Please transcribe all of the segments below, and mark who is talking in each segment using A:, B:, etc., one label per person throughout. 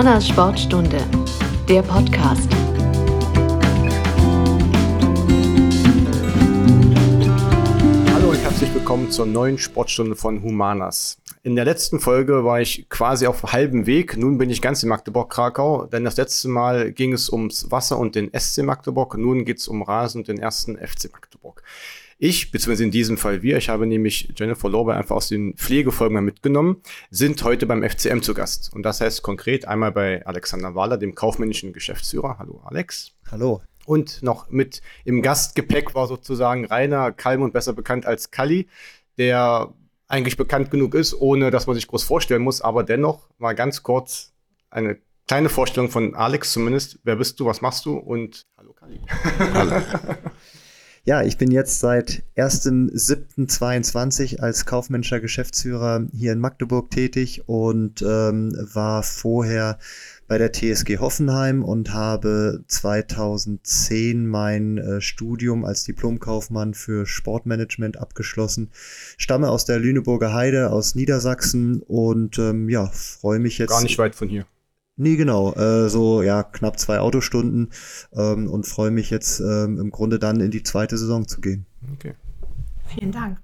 A: Humanas Sportstunde, der Podcast.
B: Hallo und herzlich willkommen zur neuen Sportstunde von Humanas. In der letzten Folge war ich quasi auf halbem Weg. Nun bin ich ganz in Magdeburg-Krakau, denn das letzte Mal ging es ums Wasser und den SC Magdeburg. Nun geht es um Rasen und den ersten FC Magdeburg. Ich, beziehungsweise in diesem Fall wir, ich habe nämlich Jennifer Lorber einfach aus den Pflegefolgen mitgenommen, sind heute beim FCM zu Gast. Und das heißt konkret einmal bei Alexander Wahler, dem kaufmännischen Geschäftsführer. Hallo Alex.
C: Hallo.
B: Und noch mit im Gastgepäck war sozusagen Rainer Kalm besser bekannt als Kalli, der eigentlich bekannt genug ist, ohne dass man sich groß vorstellen muss, aber dennoch mal ganz kurz eine kleine Vorstellung von Alex zumindest. Wer bist du, was machst du und hallo Kalli.
C: Hallo. Ja, ich bin jetzt seit 1.7.22 als kaufmännischer Geschäftsführer hier in Magdeburg tätig und ähm, war vorher bei der TSG Hoffenheim und habe 2010 mein äh, Studium als Diplomkaufmann für Sportmanagement abgeschlossen. Stamme aus der Lüneburger Heide aus Niedersachsen und ähm, ja, freue mich jetzt.
B: Gar nicht weit von hier.
C: Nee, genau. Äh, so ja, knapp zwei Autostunden ähm, und freue mich jetzt ähm, im Grunde dann in die zweite Saison zu gehen.
B: Okay.
D: Vielen Dank.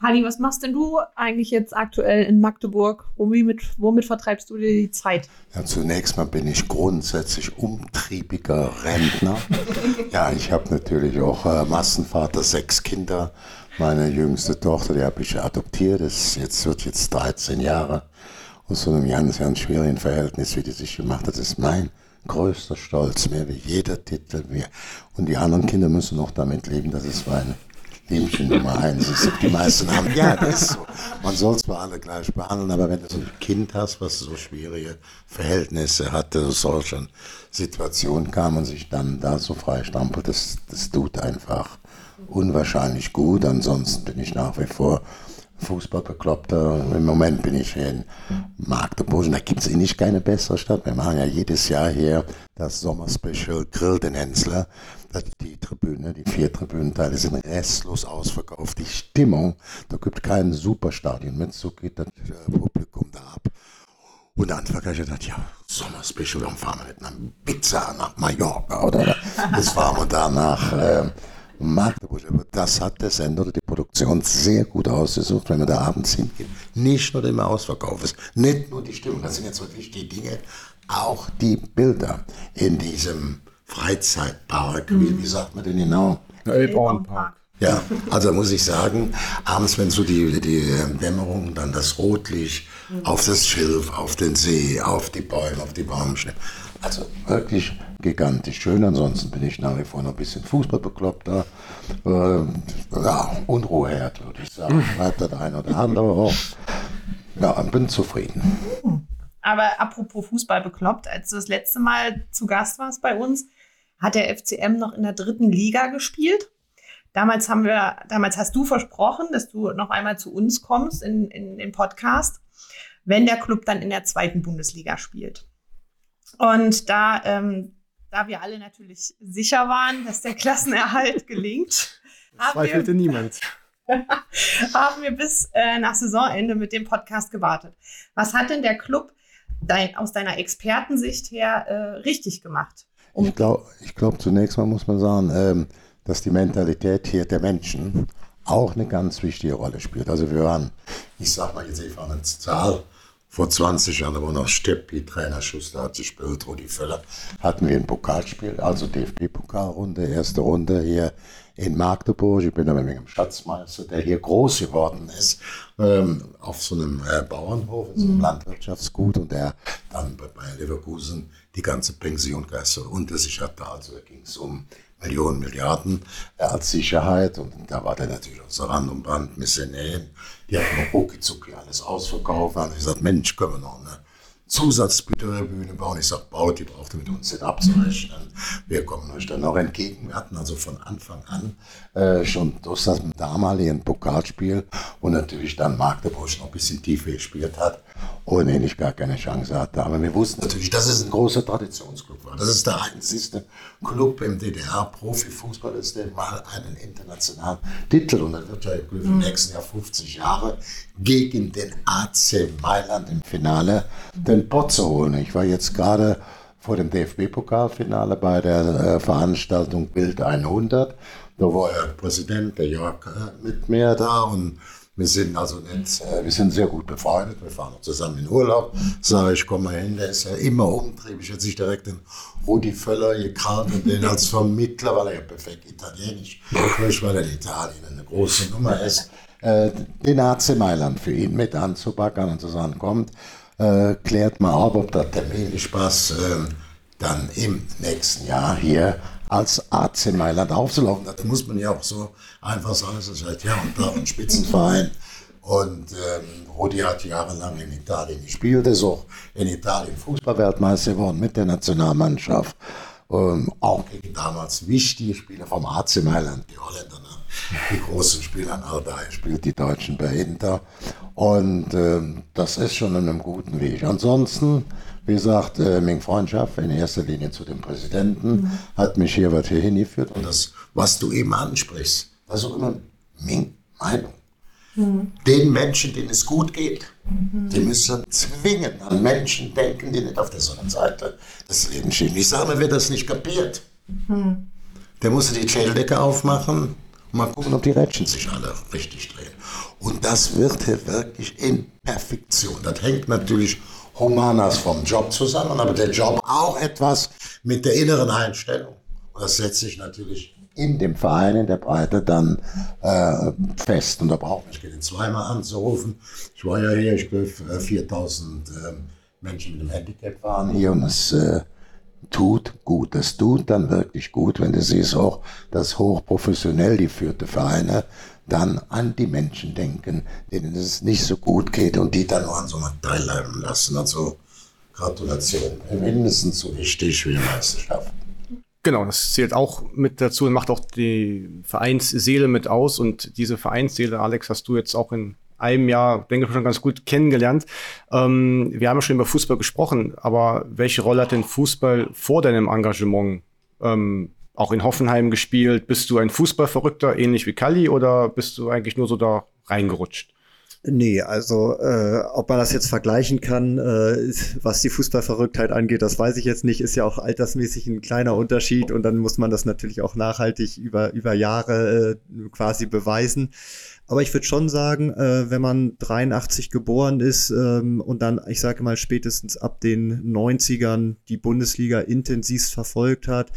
D: Kali, was machst denn du eigentlich jetzt aktuell in Magdeburg? Womit, womit vertreibst du dir die Zeit?
E: Ja, zunächst mal bin ich grundsätzlich umtriebiger Rentner. ja, ich habe natürlich auch äh, Massenvater, sechs Kinder. Meine jüngste Tochter, die habe ich adoptiert, ist jetzt, wird jetzt 13 Jahre aus so einem ganz, ganz schwierigen Verhältnis, wie die sich gemacht hat. Das ist mein größter Stolz, mehr wie jeder Titel mehr. Und die anderen Kinder müssen noch damit leben, dass es meine Liebchen Nummer eins ist. Die meisten haben, ja, das ist so. Man soll zwar alle gleich behandeln, aber wenn du so ein Kind hast, was so schwierige Verhältnisse hatte, so solchen Situationen kam und sich dann da so frei stampelt, das, das tut einfach unwahrscheinlich gut. Ansonsten bin ich nach wie vor Fußballbekloppter. Im Moment bin ich in Magdeburg da gibt es eigentlich keine bessere Stadt. Wir machen ja jedes Jahr hier das Sommerspecial Grill den Hensler. Die Tribüne, die vier Tribünenteile sind restlos ausverkauft. Die Stimmung, da gibt kein Superstadion mit, so geht das äh, Publikum da ab. Und dann habe ich gedacht, ja, Sommerspecial, dann fahren wir mit einer Pizza nach Mallorca oder das fahren wir da nach äh, Magdeburg. Aber das hat der Sender oder die Produktion sehr gut ausgesucht, wenn man da abends hingeht. Nicht nur der Ausverkauf ist, nicht nur die Stimmung, das sind jetzt wirklich die Dinge, auch die Bilder in diesem Freizeitpark. Mhm. Wie, wie, sagt man denn genau?
B: Elbauernpark.
E: Ja, also muss ich sagen, abends, wenn so die, die Dämmerung, dann das Rotlicht mhm. auf das Schilf, auf den See, auf die Bäume, auf die Baumstämme. Also wirklich gigantisch schön. Ansonsten bin ich nach wie vor noch ein bisschen Fußballbekloppter. Äh, ja, Unruheherd, würde ich sagen. Bleibt das ein oder andere auch. Ja, bin zufrieden.
D: Aber apropos Fußball bekloppt, als du das letzte Mal zu Gast warst bei uns, hat der FCM noch in der dritten Liga gespielt. Damals haben wir, damals hast du versprochen, dass du noch einmal zu uns kommst in, in den Podcast, wenn der Club dann in der zweiten Bundesliga spielt. Und da, ähm, da wir alle natürlich sicher waren, dass der Klassenerhalt gelingt,
B: zweifelte niemand.
D: haben wir bis äh, nach Saisonende mit dem Podcast gewartet. Was hat denn der Club dein, aus deiner Expertensicht her äh, richtig gemacht?
E: Um ich glaube, ich glaub, zunächst mal muss man sagen, ähm, dass die Mentalität hier der Menschen auch eine ganz wichtige Rolle spielt. Also wir waren, ich sag mal jetzt einfach eine Zahl, vor 20 Jahren, wo noch Steppi Trainer Schuster hat gespielt, Rudi Völler, hatten wir ein Pokalspiel, also DFB-Pokalrunde, erste Runde hier in Magdeburg. Ich bin da mit dem Schatzmeister, der hier groß geworden ist, ähm, auf so einem äh, Bauernhof, in so einem mhm. Landwirtschaftsgut und der dann bei, bei Leverkusen die ganze Pension unter sich hatte. Also da ging es um Millionen, Milliarden als Sicherheit. Und da war der natürlich aus Rand und Band Missionären. Die hatten rucki alles ausverkauft. Und ich gesagt, Mensch, können wir noch eine Zusatztribüne bauen. Ich sage, baut, die braucht ihr mit uns nicht abzurechnen. Wir kommen euch dann auch entgegen. Wir hatten also von Anfang an äh, schon durch das damalige Pokalspiel und natürlich dann Magdeburg noch ein bisschen tiefer gespielt hat, ohne ich gar keine Chance hatte. Aber wir wussten natürlich, dass es ein großer Traditionsclub war. Das ist der einzige Club im DDR-Profifußball, ist der mal einen internationalen Titel und dann wird ja im nächsten Jahr 50 Jahre gegen den AC Mailand im Finale den den Pott zu holen. Ich war jetzt gerade vor dem DFB-Pokalfinale bei der äh, Veranstaltung Bild 100. Da war der Präsident, der Jörg, äh, mit mir da und wir sind also nicht, äh, wir sind sehr gut befreundet. Wir fahren auch zusammen in Urlaub. Sage ich, komm mal hin, der ist ja immer umtriebig. Hat sich direkt den Rudi Völler gekarrt und den als Vermittler, weil er ja perfekt Italienisch spricht, weil er in Italien eine große Nummer ist, den AC Mailand für ihn mit anzubackern und zu sagen, kommt, äh, klärt mal ab, ob der Termin Spaß äh, dann im nächsten Jahr hier als AC Mailand aufzulaufen. Das muss man ja auch so einfach sagen. Es ist halt ja und da ein Spitzenverein. Und ähm, Rudi hat jahrelang in Italien gespielt, ist auch in Italien Fußballweltmeister geworden mit der Nationalmannschaft. Ähm, auch gegen damals wichtige Spieler vom AC Mailand, die Holländer, ne? die großen Spieler, Ardai spielt die Deutschen bei Inter. Und ähm, das ist schon in einem guten Weg. Ansonsten wie gesagt, äh, meine Freundschaft in erster Linie zu dem Präsidenten mhm. hat mich hier was hier hingeführt. Und das, was du eben ansprichst, das ist auch immer meine Meinung. Den Menschen, denen es gut geht, mhm. die müssen zwingend an Menschen denken, die nicht auf der Sonnenseite des Lebens stehen. Ich sage mir, wer das nicht kapiert, mhm. der muss die Schädeldecke aufmachen und mal gucken, ob die Rädchen sich alle richtig drehen. Und das wird hier wirklich in Perfektion. Das hängt natürlich Humanas vom Job zusammen, aber der Job auch etwas mit der inneren Einstellung. Und das setzt sich natürlich in dem Verein, in der Breite dann äh, fest. Und da braucht man nicht zweimal anzurufen. Ich war ja hier, ich glaube, 4000 äh, Menschen mit einem Handicap waren hier und es äh, tut gut. Es tut dann wirklich gut, wenn du siehst auch, dass hochprofessionell die führte Vereine dann an die Menschen denken, denen es nicht so gut geht und die dann nur an so einem teilhaben lassen. Also Gratulation. Mindestens so wichtig wie die Meisterschaft.
B: Genau, das zählt auch mit dazu und macht auch die Vereinsseele mit aus. Und diese Vereinsseele, Alex, hast du jetzt auch in einem Jahr, denke ich, schon ganz gut kennengelernt. Ähm, wir haben ja schon über Fußball gesprochen, aber welche Rolle hat denn Fußball vor deinem Engagement ähm, auch in Hoffenheim gespielt. Bist du ein Fußballverrückter, ähnlich wie Kalli, oder bist du eigentlich nur so da reingerutscht?
C: Nee, also äh, ob man das jetzt vergleichen kann, äh, was die Fußballverrücktheit angeht, das weiß ich jetzt nicht. Ist ja auch altersmäßig ein kleiner Unterschied und dann muss man das natürlich auch nachhaltig über, über Jahre äh, quasi beweisen. Aber ich würde schon sagen, äh, wenn man 83 geboren ist ähm, und dann, ich sage mal, spätestens ab den 90ern die Bundesliga intensivst verfolgt hat,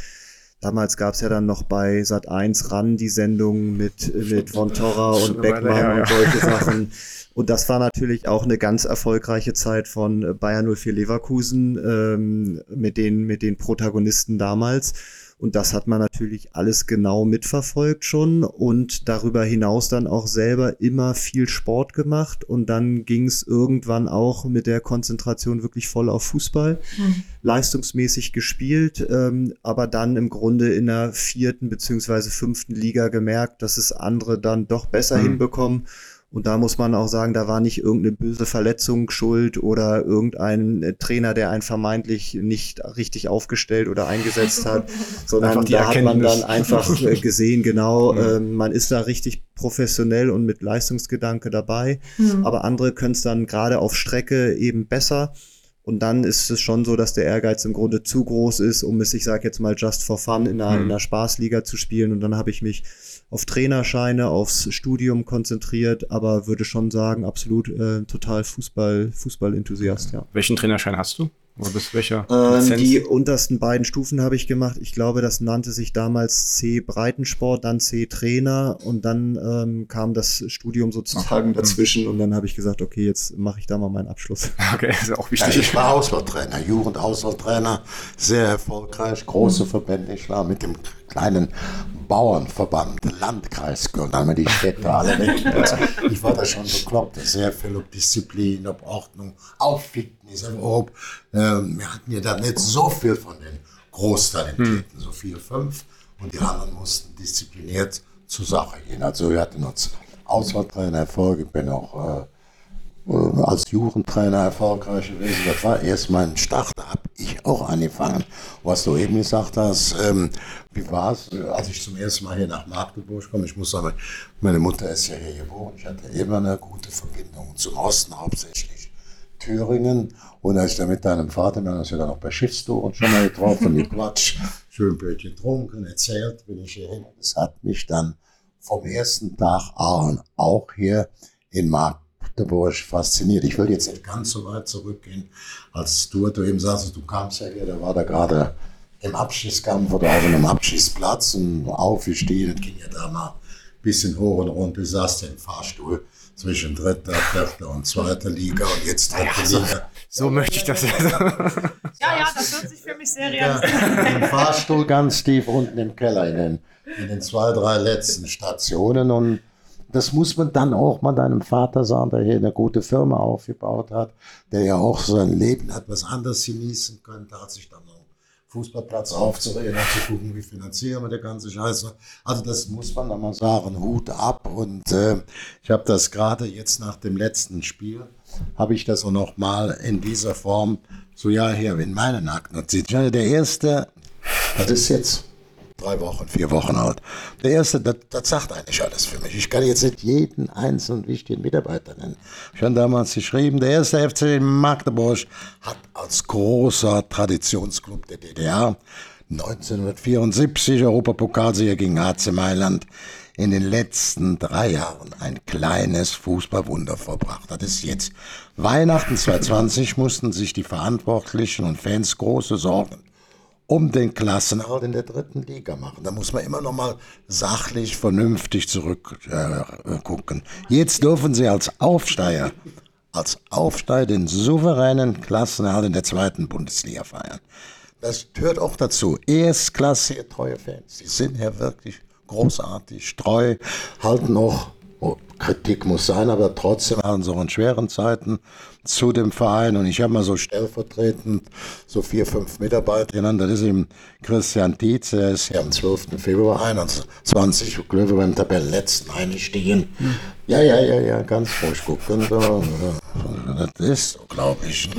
C: Damals gab es ja dann noch bei Sat 1 ran die Sendung mit, mit Von Torra und Beckmann her, ja. und solche Sachen. Und das war natürlich auch eine ganz erfolgreiche Zeit von Bayern 04 Leverkusen ähm, mit, den, mit den Protagonisten damals. Und das hat man natürlich alles genau mitverfolgt schon und darüber hinaus dann auch selber immer viel Sport gemacht. Und dann ging es irgendwann auch mit der Konzentration wirklich voll auf Fußball, mhm. leistungsmäßig gespielt, ähm, aber dann im Grunde in der vierten beziehungsweise fünften Liga gemerkt, dass es andere dann doch besser mhm. hinbekommen und da muss man auch sagen, da war nicht irgendeine böse Verletzung schuld oder irgendein äh, Trainer, der einen vermeintlich nicht richtig aufgestellt oder eingesetzt hat, sondern da hat man dann einfach äh, gesehen, genau, äh, man ist da richtig professionell und mit Leistungsgedanke dabei. Mhm. Aber andere können es dann gerade auf Strecke eben besser. Und dann ist es schon so, dass der Ehrgeiz im Grunde zu groß ist, um es, ich sage jetzt mal, just for fun in einer, mhm. in einer Spaßliga zu spielen. Und dann habe ich mich auf Trainerscheine, aufs Studium konzentriert, aber würde schon sagen, absolut äh, total Fußball, Fußball-Enthusiast, ja.
B: Welchen Trainerschein hast du? Oder bis welcher?
C: Ähm, die untersten beiden Stufen habe ich gemacht. Ich glaube, das nannte sich damals C Breitensport, dann C Trainer und dann ähm, kam das Studium sozusagen dazwischen und dann habe ich gesagt, okay, jetzt mache ich da mal meinen Abschluss.
E: Okay, ist auch wichtig. Ja, ich war Auswahltrainer, Jugend-Auswahltrainer, sehr erfolgreich, große Verbände. Ich war mit dem kleinen Bauernverband, Landkreis, und haben wir die Städte alle weg. Ich war da schon bekloppt, sehr viel ob Disziplin, ob Ordnung, auf Fitness, ob, ähm, wir hatten ja da nicht so viel von den Großtalentierten, hm. so vier, fünf, und die anderen mussten diszipliniert zur Sache gehen. Also wir hatten uns Auswahltrainer ich bin auch äh, äh, als Jugendtrainer erfolgreich gewesen. Das war erst mein Start, da habe ich auch angefangen. Was du eben gesagt hast, ähm, wie war es, als ich zum ersten Mal hier nach Magdeburg komme? Ich muss sagen, meine Mutter ist ja hier geboren. Ich hatte immer eine gute Verbindung zum Osten hauptsächlich. Thüringen. Und als ich da mit deinem Vater, wir haben uns ja dann noch bei Schiffstouren schon mal getroffen, gequatscht, schön Brötchen getrunken, erzählt, bin ich hierhin. Das hat mich dann vom ersten Tag an auch hier in Magdeburg fasziniert. Ich will jetzt nicht ganz so weit zurückgehen, als du, du eben sagst, du kamst ja hier, da war da gerade im Abschießkampf oder auf einem Abschießplatz und aufgestiegen, ging ja da mal ein bisschen hoch und runter, saß im Fahrstuhl zwischen dritter, vierter und zweiter Liga und jetzt dritte
B: Ja, so-
E: Liga.
B: So möchte ich das.
D: Ja, ja, das hört sich für mich sehr
E: Ja,
D: realistisch an.
E: Im Fahrstuhl ganz tief unten im Keller in den, in den zwei, drei letzten Stationen. Und das muss man dann auch mal deinem Vater sagen, der hier eine gute Firma aufgebaut hat, der ja auch sein Leben hat was anderes genießen könnte, hat sich einen Fußballplatz aufzureden und zu gucken, wie finanzieren wir der ganze Scheiß. Also das muss man dann mal sagen, Hut ab. Und äh, ich habe das gerade jetzt nach dem letzten Spiel, habe ich das auch noch mal in dieser Form, so ja hier in meinen Akten. Der erste, das ist jetzt drei Wochen, vier Wochen alt. Der erste, das, das sagt eigentlich alles für mich. Ich kann jetzt nicht jeden einzelnen wichtigen Mitarbeiter nennen. Ich habe damals geschrieben, der erste FC Magdeburg hat als großer Traditionsclub der DDR 1974 Europapokalsieger gegen AC Mailand in den letzten drei Jahren ein kleines Fußballwunder vollbracht. Das ist jetzt Weihnachten 2020 mussten sich die Verantwortlichen und Fans große Sorgen um den Klassenerhalt in der dritten Liga machen. Da muss man immer noch mal sachlich, vernünftig zurückgucken. Äh. Jetzt dürfen sie als Aufsteiger, als Aufsteiger den souveränen Klassenerhalt in der zweiten Bundesliga feiern. Das gehört auch dazu. Erstklassige treue Fans. Die sind ja wirklich großartig, treu, halten auch, Kritik muss sein, aber trotzdem auch in schweren Zeiten zu dem Verein. Und ich habe mal so stellvertretend so vier, fünf Mitarbeiter genannt. Das ist eben Christian Dietz, der ist ja am 12. Februar 21, glaube ich, beim Tabellenletzten eingestiegen. Ja, ja, ja, ja, ganz ruhig gucken. Das ist so, glaube ich.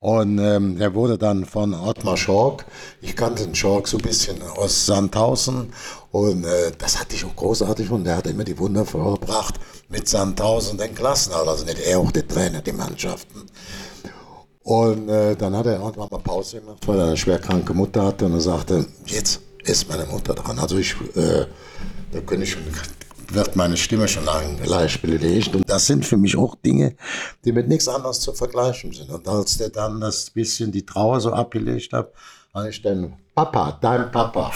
E: Und ähm, der wurde dann von Ottmar Schork, ich kannte den Schork so ein bisschen aus Sandhausen und äh, das hatte ich auch großartig und der hat immer die Wunder vorgebracht mit Sandhausen den Klassenhalt, also nicht er, auch der Trainer, die Mannschaften. Und äh, dann hat er irgendwann mal Pause gemacht, weil er eine schwerkranke Mutter hatte und er sagte, jetzt ist meine Mutter dran. Also ich, äh, da könnte ich schon, wird meine Stimme schon lang leicht belegt. Und das sind für mich auch Dinge, die mit nichts anderes zu vergleichen sind. Und als der dann das bisschen die Trauer so abgelegt hat, habe ich dann, Papa, dein Papa,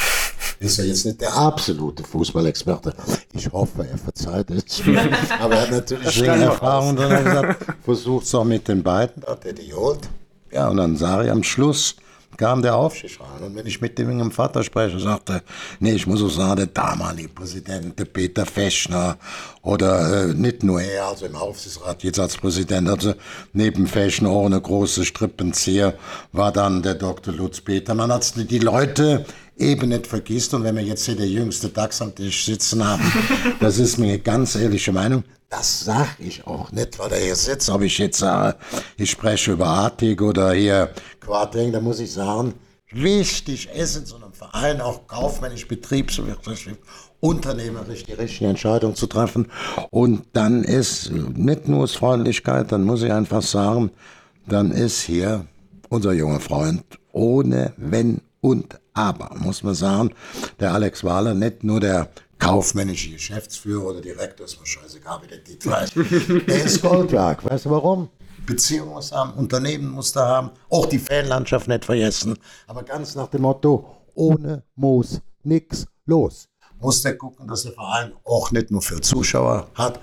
E: ist ja jetzt nicht der absolute Fußballexperte. Ich hoffe, er verzeiht es. Aber er hat natürlich
B: doch
E: Erfahrung dann hat er gesagt, versucht's doch mit den beiden, hat er die geholt. Ja, und dann sah ich am Schluss, kam der Aufstieg rein. Und wenn ich mit dem Vater spreche, sagte, nee, ich muss auch sagen, der damalige Präsident, der Peter Feschner, oder äh, nicht nur er, also im Aufsichtsrat, jetzt als Präsident, also neben Feschner auch eine große Strippenzieher, war dann der Dr. Lutz Petermann, als die die Leute eben nicht vergisst. Und wenn wir jetzt hier der jüngste DAX am Tisch sitzen haben, das ist mir ganz ehrliche Meinung. Das sage ich auch nicht, weil er hier sitzt. Ob ich jetzt sage, ich spreche über Artig oder hier Quarting, da muss ich sagen, wichtig ist in so einem Verein auch kaufmännisch, betriebswirtschaftlich, unternehmerisch die richtige Entscheidung zu treffen. Und dann ist nicht nur Freundlichkeit, dann muss ich einfach sagen, dann ist hier unser junger Freund ohne Wenn und Aber, muss man sagen, der Alex Wahler nicht nur der kaufmännische Geschäftsführer oder Direktor, ist mir scheißegal, wie der Titel heißt. Der ist Goldberg. Weißt du warum? Beziehung muss er haben, Unternehmen muss er haben, auch die Fanlandschaft nicht vergessen. Aber ganz nach dem Motto, ohne Moos nix los. Muss der gucken, dass der Verein auch nicht nur für Zuschauer hat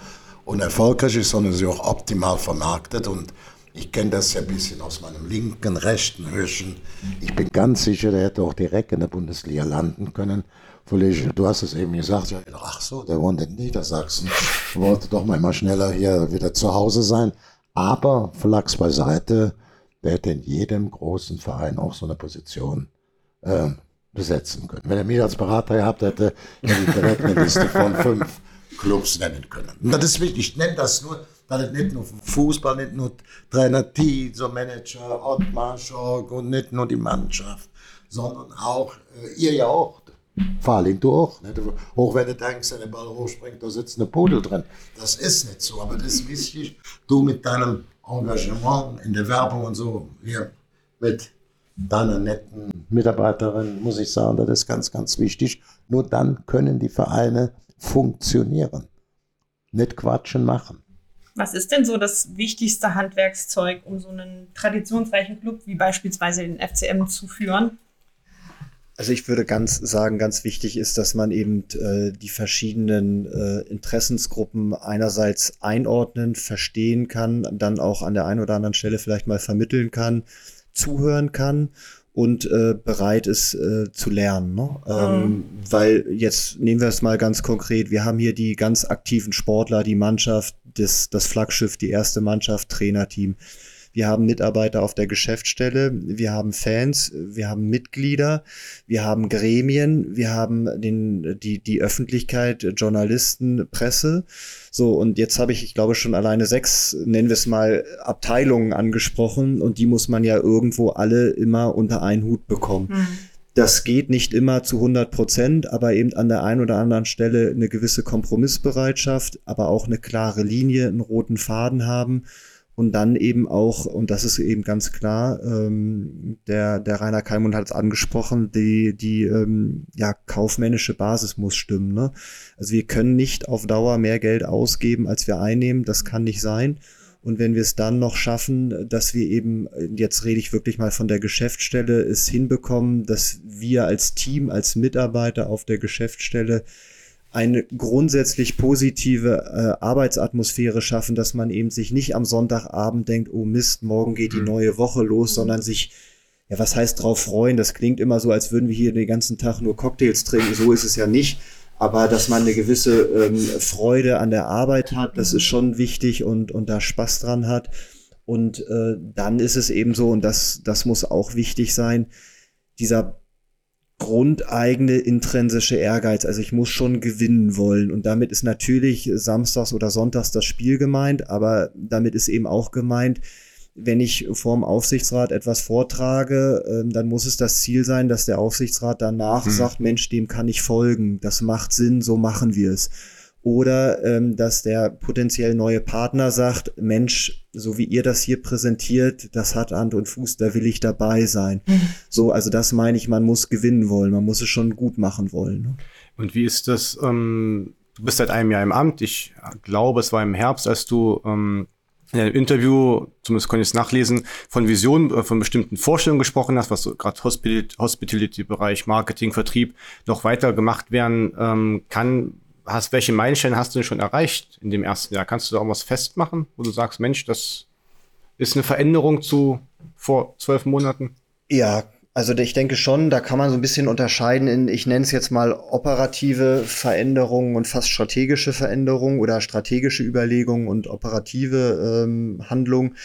E: und erfolgreich ist, sondern sie auch optimal vermarktet. Und ich kenne das ja ein bisschen aus meinem linken, rechten Höschen. Ich bin ganz sicher, der hätte auch direkt in der Bundesliga landen können. Du hast es eben gesagt, ja, ach so, der wohnt in Niedersachsen, wollte doch mal immer schneller hier wieder zu Hause sein. Aber Flachs beiseite, der hätte in jedem großen Verein auch so eine Position äh, besetzen können. Wenn er mich als Berater gehabt hätte, hätte ich direkt eine Liste von fünf Clubs nennen können. Und das ist wichtig. Ich nenne das nur, weil nicht nur Fußball, nicht nur Trainer Tietz, Manager Ottmar Schork und nicht nur die Mannschaft, sondern auch, äh, ihr ja auch, Fahrling, du auch. Nicht? Auch wenn du denkst, wenn der Ball hochspringt, da sitzt eine Pudel drin. Das ist nicht so, aber das ist wichtig. Du mit deinem Engagement in der Werbung und so, hier mit deiner netten Mitarbeiterin, muss ich sagen, das ist ganz, ganz wichtig. Nur dann können die Vereine funktionieren. Nicht quatschen machen.
D: Was ist denn so das wichtigste Handwerkszeug, um so einen traditionsreichen Club wie beispielsweise den FCM zu führen?
C: Also ich würde ganz sagen, ganz wichtig ist, dass man eben äh, die verschiedenen äh, Interessensgruppen einerseits einordnen, verstehen kann, dann auch an der einen oder anderen Stelle vielleicht mal vermitteln kann, zuhören kann und äh, bereit ist äh, zu lernen. Ne? Ähm, mhm. Weil jetzt nehmen wir es mal ganz konkret, wir haben hier die ganz aktiven Sportler, die Mannschaft, das, das Flaggschiff, die erste Mannschaft, Trainerteam. Wir haben Mitarbeiter auf der Geschäftsstelle, wir haben Fans, wir haben Mitglieder, wir haben Gremien, wir haben den, die, die Öffentlichkeit, Journalisten, Presse. So, und jetzt habe ich, ich glaube, schon alleine sechs, nennen wir es mal, Abteilungen angesprochen und die muss man ja irgendwo alle immer unter einen Hut bekommen. Mhm. Das geht nicht immer zu 100 Prozent, aber eben an der einen oder anderen Stelle eine gewisse Kompromissbereitschaft, aber auch eine klare Linie, einen roten Faden haben und dann eben auch, und das ist eben ganz klar, ähm, der, der Rainer Kalmund hat es angesprochen, die, die ähm, ja, kaufmännische Basis muss stimmen. Ne? Also wir können nicht auf Dauer mehr Geld ausgeben, als wir einnehmen. Das kann nicht sein. Und wenn wir es dann noch schaffen, dass wir eben, jetzt rede ich wirklich mal von der Geschäftsstelle, es hinbekommen, dass wir als Team, als Mitarbeiter auf der Geschäftsstelle eine grundsätzlich positive äh, Arbeitsatmosphäre schaffen, dass man eben sich nicht am Sonntagabend denkt, oh Mist, morgen geht die mhm. neue Woche los, sondern sich, ja, was heißt drauf freuen? Das klingt immer so, als würden wir hier den ganzen Tag nur Cocktails trinken. So ist es ja nicht. Aber dass man eine gewisse ähm, Freude an der Arbeit hat, das ist schon wichtig und, und da Spaß dran hat. Und äh, dann ist es eben so, und das, das muss auch wichtig sein, dieser grundeigene intrinsische Ehrgeiz. Also ich muss schon gewinnen wollen. Und damit ist natürlich samstags oder sonntags das Spiel gemeint, aber damit ist eben auch gemeint, wenn ich vorm Aufsichtsrat etwas vortrage, äh, dann muss es das Ziel sein, dass der Aufsichtsrat danach hm. sagt, Mensch, dem kann ich folgen. Das macht Sinn, so machen wir es oder ähm, dass der potenziell neue Partner sagt, Mensch, so wie ihr das hier präsentiert, das hat Hand und Fuß, da will ich dabei sein. Mhm. So, also das meine ich, man muss gewinnen wollen, man muss es schon gut machen wollen. Ne?
B: Und wie ist das? Ähm, du bist seit einem Jahr im Amt. Ich glaube, es war im Herbst, als du ähm, in einem Interview, zumindest konnte ich es nachlesen, von Visionen, äh, von bestimmten Vorstellungen gesprochen hast, was so gerade Hospitality-Bereich, Marketing, Vertrieb noch weiter gemacht werden ähm, kann hast, welche Meilensteine hast du denn schon erreicht in dem ersten Jahr? Kannst du da auch was festmachen, wo du sagst, Mensch, das ist eine Veränderung zu vor zwölf Monaten?
C: Ja, also ich denke schon, da kann man so ein bisschen unterscheiden in, ich nenne es jetzt mal operative Veränderungen und fast strategische Veränderungen oder strategische Überlegungen und operative ähm, Handlungen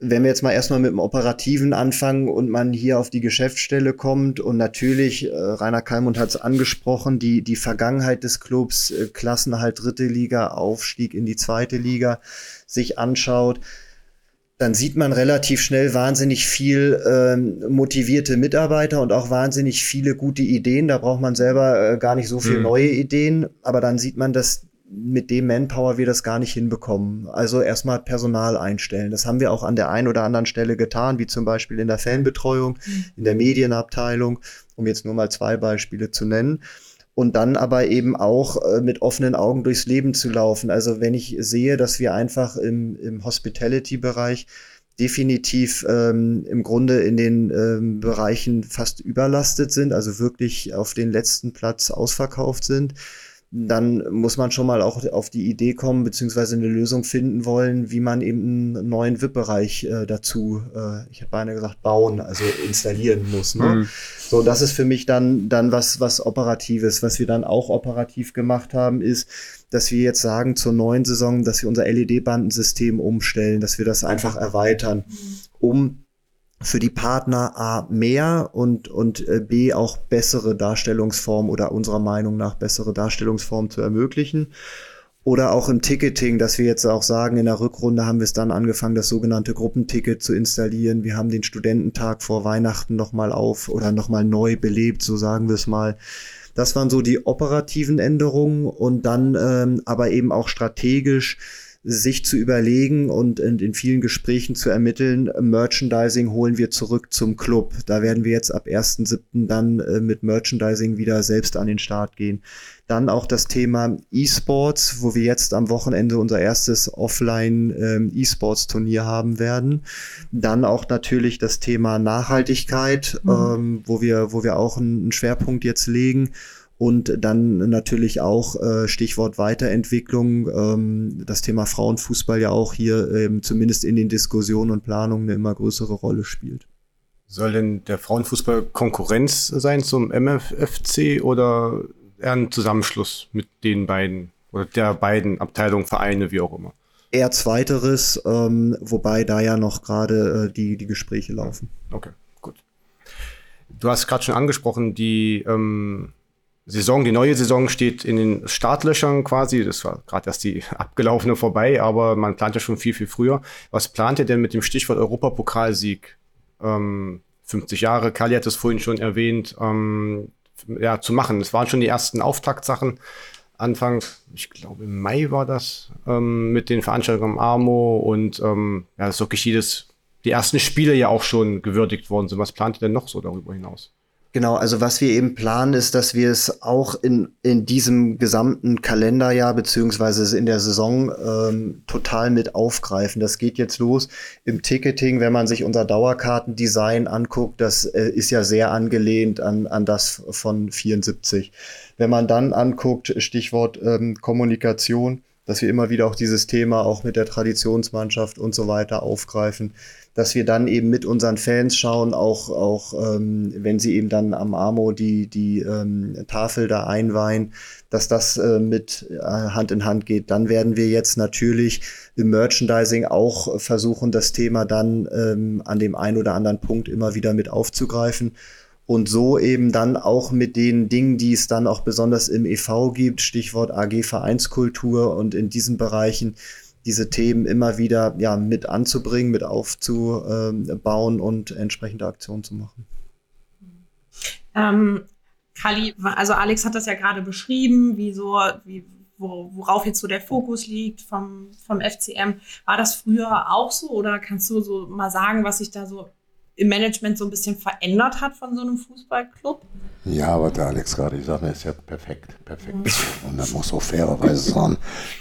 C: wenn wir jetzt mal erstmal mit dem Operativen anfangen und man hier auf die Geschäftsstelle kommt und natürlich, äh, Rainer Kalmund hat es angesprochen, die, die Vergangenheit des Clubs, äh, Klassenhalt dritte Liga, Aufstieg in die zweite Liga, sich anschaut, dann sieht man relativ schnell wahnsinnig viel ähm, motivierte Mitarbeiter und auch wahnsinnig viele gute Ideen. Da braucht man selber äh, gar nicht so viel mhm. neue Ideen, aber dann sieht man, dass mit dem Manpower wir das gar nicht hinbekommen. Also erstmal Personal einstellen. Das haben wir auch an der einen oder anderen Stelle getan, wie zum Beispiel in der Fanbetreuung, mhm. in der Medienabteilung, um jetzt nur mal zwei Beispiele zu nennen. Und dann aber eben auch äh, mit offenen Augen durchs Leben zu laufen. Also wenn ich sehe, dass wir einfach im, im Hospitality-Bereich definitiv ähm, im Grunde in den ähm, Bereichen fast überlastet sind, also wirklich auf den letzten Platz ausverkauft sind, dann muss man schon mal auch auf die Idee kommen, beziehungsweise eine Lösung finden wollen, wie man eben einen neuen VIP-Bereich äh, dazu, äh, ich habe beinahe gesagt, bauen, also installieren muss. Ne? Mhm. So, das ist für mich dann, dann was, was Operatives. Was wir dann auch operativ gemacht haben, ist, dass wir jetzt sagen zur neuen Saison, dass wir unser LED-Bandensystem umstellen, dass wir das einfach erweitern, um für die Partner A mehr und, und äh, B auch bessere Darstellungsformen oder unserer Meinung nach bessere Darstellungsformen zu ermöglichen. Oder auch im Ticketing, dass wir jetzt auch sagen, in der Rückrunde haben wir es dann angefangen, das sogenannte Gruppenticket zu installieren. Wir haben den Studententag vor Weihnachten nochmal auf oder nochmal neu belebt, so sagen wir es mal Das waren so die operativen Änderungen und dann ähm, aber eben auch strategisch sich zu überlegen und in, vielen Gesprächen zu ermitteln, Merchandising holen wir zurück zum Club. Da werden wir jetzt ab 1.7. dann äh, mit Merchandising wieder selbst an den Start gehen. Dann auch das Thema E-Sports, wo wir jetzt am Wochenende unser erstes Offline ähm, haben werden. Dann auch natürlich das Thema Nachhaltigkeit, mhm. ähm, wo wir, wo wir auch einen Schwerpunkt jetzt legen und dann natürlich auch äh, Stichwort Weiterentwicklung, ähm, das Thema Frauenfußball ja auch hier ähm, zumindest in den Diskussionen und Planungen eine immer größere Rolle spielt.
B: Soll denn der Frauenfußball Konkurrenz sein zum MFFC oder eher ein Zusammenschluss mit den beiden oder der beiden Abteilungen, Vereine, wie auch immer?
C: Eher zweiteres, ähm, wobei da ja noch gerade äh, die, die Gespräche laufen.
B: Okay, gut. Du hast gerade schon angesprochen, die ähm, Saison, die neue Saison steht in den Startlöchern quasi. Das war gerade erst die abgelaufene vorbei, aber man plant ja schon viel, viel früher. Was plant ihr denn mit dem Stichwort Europapokalsieg? Ähm, 50 Jahre, Kali hat es vorhin schon erwähnt, ähm, ja, zu machen. Das waren schon die ersten Auftaktsachen. Anfang, ich glaube im Mai war das, ähm, mit den Veranstaltungen am Armo und ähm, ja, ist wirklich jedes, die ersten Spiele ja auch schon gewürdigt worden sind. Was plant ihr denn noch so darüber hinaus?
C: Genau, also was wir eben planen, ist, dass wir es auch in, in diesem gesamten Kalenderjahr beziehungsweise in der Saison ähm, total mit aufgreifen. Das geht jetzt los im Ticketing, wenn man sich unser Dauerkartendesign anguckt, das äh, ist ja sehr angelehnt an, an das von 74. Wenn man dann anguckt, Stichwort ähm, Kommunikation, dass wir immer wieder auch dieses Thema auch mit der Traditionsmannschaft und so weiter aufgreifen dass wir dann eben mit unseren Fans schauen, auch, auch ähm, wenn sie eben dann am Amo die, die ähm, Tafel da einweihen, dass das äh, mit äh, Hand in Hand geht. Dann werden wir jetzt natürlich im Merchandising auch versuchen, das Thema dann ähm, an dem einen oder anderen Punkt immer wieder mit aufzugreifen und so eben dann auch mit den Dingen, die es dann auch besonders im EV gibt, Stichwort AG Vereinskultur und in diesen Bereichen diese Themen immer wieder ja, mit anzubringen, mit aufzubauen und entsprechende Aktionen zu machen.
D: Ähm, Kali, also Alex hat das ja gerade beschrieben, wie so, wie, worauf jetzt so der Fokus liegt vom, vom FCM. War das früher auch so oder kannst du so mal sagen, was sich da so im Management so ein bisschen verändert hat von so einem Fußballclub?
E: Ja, aber der Alex gerade gesagt hat, ist ja perfekt, perfekt. Mhm. Und da muss auch fairerweise sagen,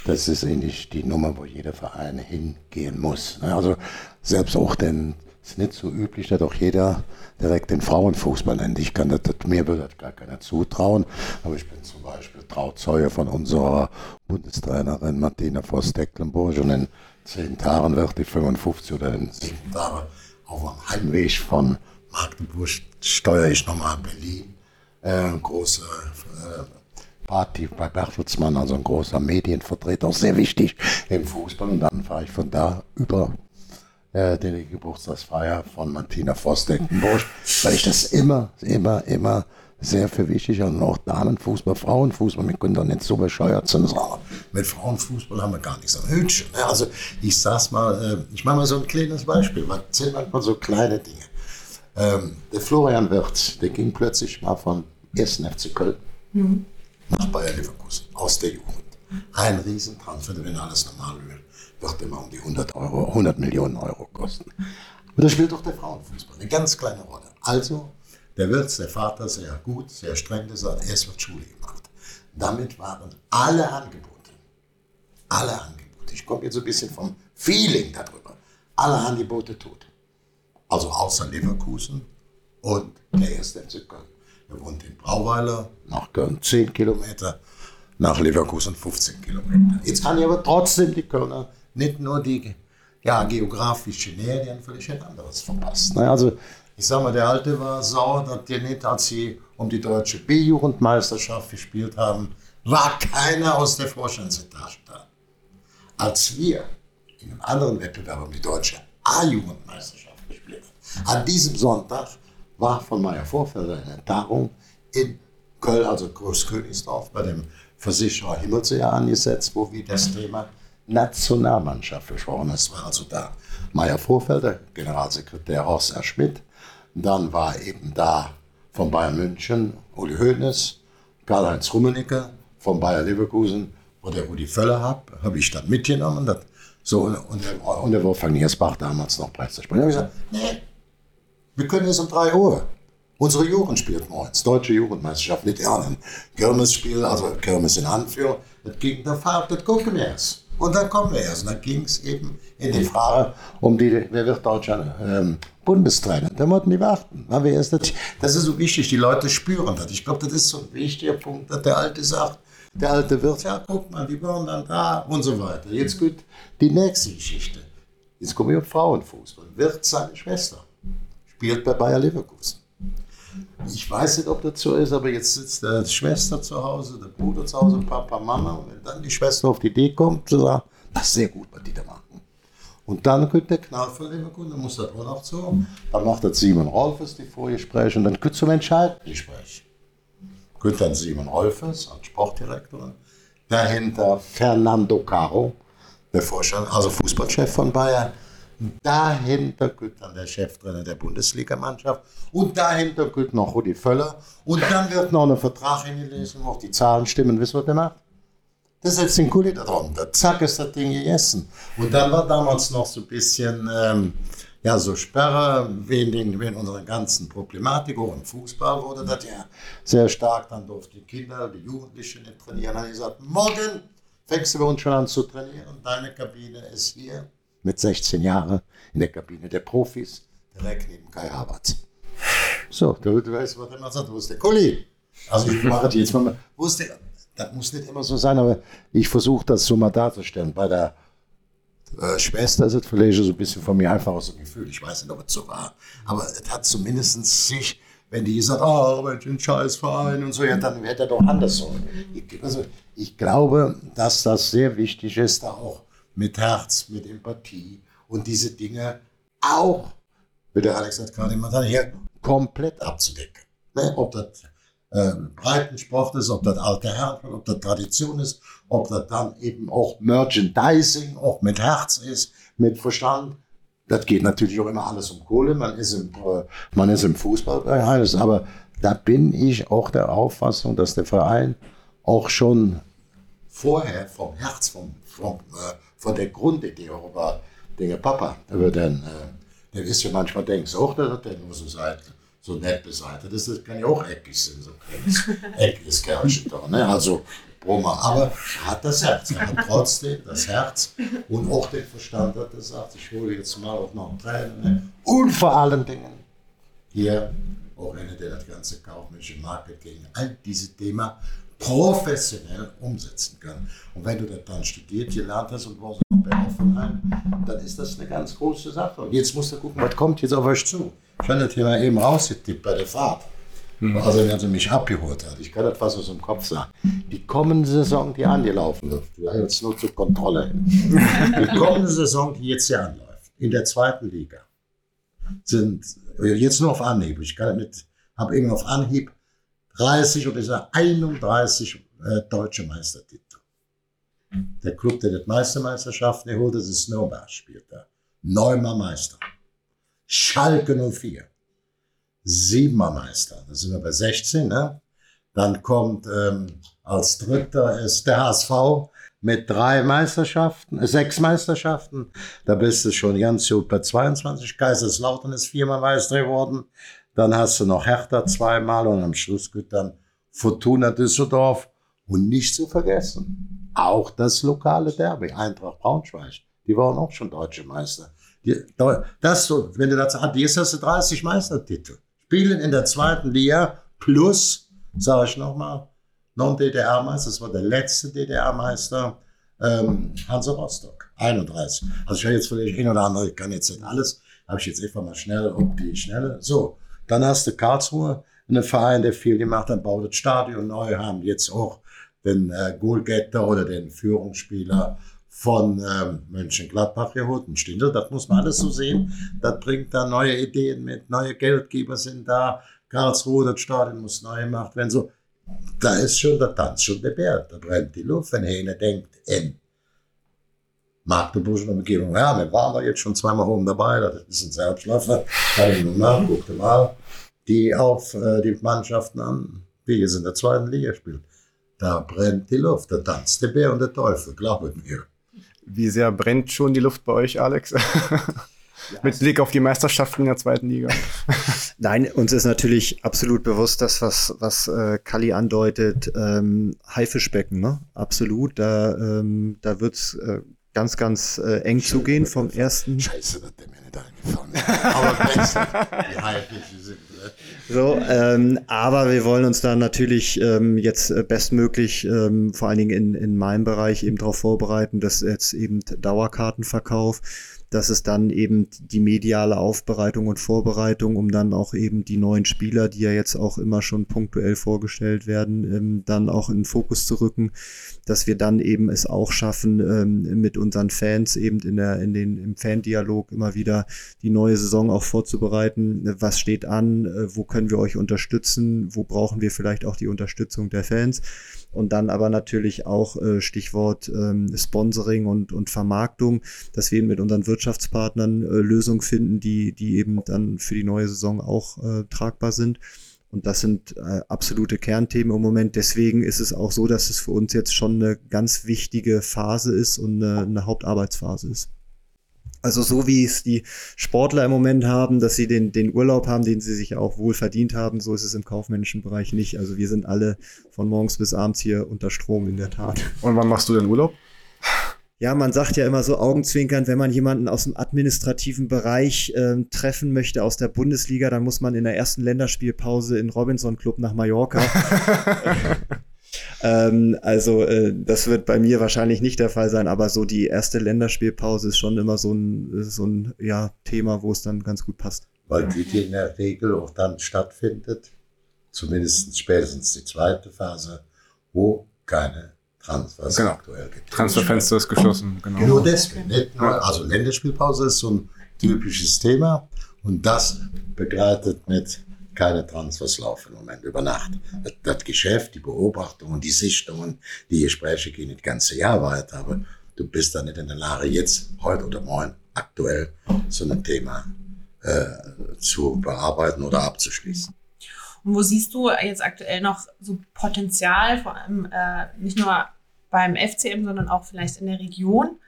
E: das ist ähnlich die Nummer, wo jeder Verein hingehen muss. Ne, also selbst auch denn es ist nicht so üblich, dass auch jeder direkt den Frauenfußball nennt. Ich kann das, mir würde das gar keiner zutrauen, aber ich bin zum Beispiel Trauzeuge von unserer Bundestrainerin Martina Voss-Tecklenburg und in zehn Tagen wird die 55 oder in sieben Tagen auf dem Heimweg von Magdeburg steuere ich nochmal Berlin. Äh, große äh, Party bei Bertelsmann, also ein großer Medienvertreter, auch sehr wichtig im Fußball. Und dann fahre ich von da über äh, die Geburtstagsfeier von Martina Voss-Deckenbusch, weil ich das immer, immer, immer sehr für wichtig und auch Damenfußball, Frauenfußball, wir können doch nicht so bescheuert sein. Mit Frauenfußball haben wir gar nichts am Hütchen. Ne? Also ich sag's mal, äh, ich mache mal so ein kleines Beispiel, man zählt manchmal so kleine Dinge. Ähm, der Florian Wirtz, der ging plötzlich mal von 1. FC Köln mhm. nach Bayer Leverkusen aus der Jugend. Ein Riesentransfer, wenn alles normal wird, wird immer um die 100, Euro, 100 Millionen Euro kosten. Und da spielt doch der Frauenfußball eine ganz kleine Rolle. Also der Wirtz, der Vater, sehr gut, sehr streng gesagt, erst wird Schule gemacht. Damit waren alle Angebote, alle Angebote, ich komme jetzt so ein bisschen vom Feeling darüber, alle Angebote tot. Also außer Leverkusen und der erste FC Köln. Er wohnt in Brauweiler, nach Köln 10 Kilometer, nach Leverkusen 15 Kilometer. Jetzt kann ich aber trotzdem die Kölner nicht nur die ja, geografische Nähe, die haben völlig ein anderes verpasst. Also ich sag mal, der Alte war sauer, dass die nicht, als sie um die deutsche B-Jugendmeisterschaft gespielt haben, war keiner aus der Vorstandsetage da. Als wir in einem anderen Wettbewerb um die deutsche A-Jugendmeisterschaft gespielt haben, an diesem Sonntag war von Meyer Vorfelder eine Tagung in Köln, also Großkönigsdorf, bei dem Versicherer Himmelsee angesetzt, wo wir das Thema Nationalmannschaft besprochen haben. Das war also da Meyer Vorfelder, Generalsekretär Horst R. Schmidt, dann war eben da von Bayern München Uli Hoeneß, Karl-Heinz Rummenigge von Bayer Leverkusen, wo der Rudi Völler hat, habe ich dann mitgenommen. Das, so, und, und, der, und der Wolfgang Niersbach damals noch Preissprecher. Da habe ich gesagt, nee, wir können jetzt um 3 Uhr. Unsere Jugend spielt morgens, deutsche Jugendmeisterschaft, nicht ein Kirmesspiel, also Kirmes in Anführung. Das ging, da fahrt, das gucken wir erst. Und dann kommen wir erst. Und dann ging es eben in die Frage um die, wer wird deutscher ähm, Bundestrainer. Da wollten die warten. Das, ist so wichtig, die Leute spüren das. Ich glaube, das ist so ein wichtiger Punkt, dass der Alte sagt, der Alte wird, ja, guck mal, die waren dann da und so weiter. Jetzt geht die nächste Geschichte. Jetzt kommen wir auf Frauenfußball. Wird seine Schwester. Spielt bei Bayer Leverkusen. Ich weiß nicht, ob das so ist, aber jetzt sitzt der Schwester zu Hause, der Bruder zu Hause, Papa, Mama. Und wenn dann die Schwester auf die Idee kommt, zu sagen, das ist sehr gut, was die da machen. Und dann kommt der Knall von Leverkusen, dann muss auch noch zu. Dann macht das Simon Rolfes die Vorgespräche und dann kommt zum Entscheidungsgespräch. Kommt dann Simon Rolfes als Sportdirektor. Dahinter Fernando Caro, der Vorstand, also Fußballchef von Bayern. Dahinter kommt dann der Cheftrainer der Bundesligamannschaft. Und dahinter kommt noch Rudi Völler. Und dann wird noch ein Vertrag hingelesen, wo auch die Zahlen stimmen. Wisst ihr, was der macht? Der setzt den Kuli da drunter. Zack ist das Ding gegessen. Und dann war damals noch so ein bisschen, ähm, ja, so Sperre wegen, wegen unserer ganzen Problematik. Auch im Fußball wurde das ja sehr stark. Dann durften die Kinder, die Jugendlichen nicht trainieren. Dann habe ich gesagt, morgen fängst du bei uns schon an zu trainieren. Deine Kabine ist hier mit 16 Jahren in der Kabine der Profis, direkt neben Kai Havertz. So, du, du weißt, was er immer sagt, wo ist der Kuli? Also ich mache die jetzt mal, wo ist der? Das muss nicht immer so sein, aber ich versuche das so mal darzustellen. Bei der äh, Schwester ist es vielleicht so ein bisschen von mir einfach aus dem Gefühl. Ich weiß nicht, ob es so war. Aber es hat zumindest sich, wenn die gesagt, oh, Mensch, ein scheiß Verein und so, ja, dann hätte er doch anders so. Ich, also, ich glaube, dass das sehr wichtig ist, da auch mit Herz, mit Empathie und diese Dinge auch, wie der Alex hat gerade immer hier, komplett abzudecken. Ne? Ob das äh, Breitensport ist, ob das alte Herren, ob das Tradition ist, ob das dann eben auch Merchandising, auch mit Herz ist, mit Verstand. Das geht natürlich auch immer alles um Kohle. Man ist im, äh, man ist im Fußballbereich, aber da bin ich auch der Auffassung, dass der Verein auch schon vorher vom Herz, vom, vom äh, von der Grundidee auch über den Papa, über den, äh, der ist ja manchmal denkst auch, dass der nur so seid, so nett beseitigt ist, das kann ja auch eckig sein, so ein eckiges Kerlchen da, ne? also Brummer, aber er hat das Herz, er hat trotzdem das Herz und auch den Verstand, dass er sagt, ich hole jetzt mal auch noch Tränen ne? und vor allen Dingen hier auch einer, der das ganze kaufmännische Marketing, all diese Themen professionell umsetzen kann. Und wenn du das dann studiert, gelernt hast und brauchst noch bei Offenheim, dann ist das eine ganz große Sache. Und jetzt musst du gucken, was kommt jetzt auf euch zu. Ich habe das Thema eben rausgetippt bei der Fahrt. Mhm. Also, wenn sie mich abgeholt hat. Ich kann das fast aus dem Kopf sagen. Die kommende Saison, die angelaufen wird, ja, jetzt nur zur Kontrolle. Die kommende Saison, die jetzt hier anläuft, in der zweiten Liga, sind jetzt nur auf Anhieb. Ich kann nicht, habe eben auf Anhieb 30 oder ich 31 äh, deutsche Meistertitel. Der Club, der die Meistermeisterschaften erholt, das ist Snowbach, spielt da. Neunmal Meister. Schalke 04. Siebenmal Meister. Da sind wir bei 16, ne? Dann kommt ähm, als Dritter ist der HSV mit drei Meisterschaften, äh, sechs Meisterschaften. Da bist du schon ganz bei 22. Kaiserslautern ist viermal Meister geworden. Dann hast du noch Hertha zweimal und am Schluss geht dann Fortuna Düsseldorf. Und nicht zu vergessen, auch das lokale Derby, Eintracht Braunschweig. Die waren auch schon deutsche Meister. Die, das so, wenn du das jetzt hast du 30 Meistertitel. Spielen in der zweiten Liga plus, sage ich nochmal, Non-DDR-Meister, das war der letzte DDR-Meister, ähm, Hansa Rostock, 31. Also ich habe jetzt vielleicht ein oder andere, ich kann jetzt nicht alles, habe ich jetzt einfach mal schnell auf die Schnelle. So, dann hast du Karlsruhe, einen Verein, der viel gemacht hat, baut das Stadion neu, haben jetzt auch den äh, Goalgetter oder den Führungsspieler von ähm, Mönchengladbach geholt, ein Stindl, das muss man alles so sehen. Das bringt da neue Ideen mit, neue Geldgeber sind da. Karlsruhe, das Stadion muss neu gemacht werden. So, da ist schon der Tanz schon der Bär, da brennt die Luft, wenn einer denkt, in Magdeburg und Umgebung. Ja, wir waren da jetzt schon zweimal oben dabei, das ist ein Selbstläufer. Kann ich nur mal, guckte mal die auf äh, die Mannschaften an. wie es in der zweiten Liga spielt. Da brennt die Luft, da tanzt der Bär und der Teufel, glaubt mir.
B: Wie sehr brennt schon die Luft bei euch, Alex? Mit Blick auf die Meisterschaften in der zweiten Liga.
C: Nein, uns ist natürlich absolut bewusst, dass was, was äh, Kali andeutet, ähm, Haifischbecken, ne? Absolut. Da, ähm, da wird's äh, ganz, ganz äh, eng zugehen vom ersten.
E: Scheiße, dass der mir nicht eingefallen Aber besser, sind ne?
C: So, ähm, aber wir wollen uns da natürlich ähm, jetzt äh, bestmöglich, ähm, vor allen Dingen in, in meinem Bereich eben darauf vorbereiten, dass jetzt eben Dauerkartenverkauf dass es dann eben die mediale Aufbereitung und Vorbereitung, um dann auch eben die neuen Spieler, die ja jetzt auch immer schon punktuell vorgestellt werden, ähm, dann auch in den Fokus zu rücken, dass wir dann eben es auch schaffen, ähm, mit unseren Fans eben in der, in den, im Fandialog immer wieder die neue Saison auch vorzubereiten. Was steht an? Äh, wo können wir euch unterstützen? Wo brauchen wir vielleicht auch die Unterstützung der Fans? Und dann aber natürlich auch äh, Stichwort ähm, Sponsoring und, und Vermarktung, dass wir mit unseren Wirtschaftspartnern äh, Lösungen finden, die, die eben dann für die neue Saison auch äh, tragbar sind. Und das sind äh, absolute Kernthemen im Moment. Deswegen ist es auch so, dass es für uns jetzt schon eine ganz wichtige Phase ist und eine, eine Hauptarbeitsphase ist. Also so wie es die Sportler im Moment haben, dass sie den, den Urlaub haben, den sie sich auch wohl verdient haben, so ist es im kaufmännischen Bereich nicht. Also wir sind alle von morgens bis abends hier unter Strom in der Tat.
B: Und wann machst du denn Urlaub?
C: Ja, man sagt ja immer so augenzwinkernd, wenn man jemanden aus dem administrativen Bereich äh, treffen möchte aus der Bundesliga, dann muss man in der ersten Länderspielpause in Robinson Club nach Mallorca. Ähm, also äh, das wird bei mir wahrscheinlich nicht der Fall sein, aber so die erste Länderspielpause ist schon immer so ein, so ein ja, Thema, wo es dann ganz gut passt.
E: Weil die in der Regel auch dann stattfindet, zumindest spätestens die zweite Phase, wo keine Transfers
B: genau.
E: aktuell gibt.
B: Transferfenster ist geschlossen, genau.
E: Nur deswegen. Nicht nur, also Länderspielpause ist so ein typisches Thema und das begleitet mit keine Transfers laufen im Moment über Nacht. Das, das Geschäft, die Beobachtungen, die Sichtungen, die Gespräche gehen das ganze Jahr weiter, aber du bist da nicht in der Lage, jetzt, heute oder morgen, aktuell so ein Thema äh, zu bearbeiten oder abzuschließen.
D: Und wo siehst du jetzt aktuell noch so Potenzial, vor allem äh, nicht nur beim FCM, sondern auch vielleicht in der Region?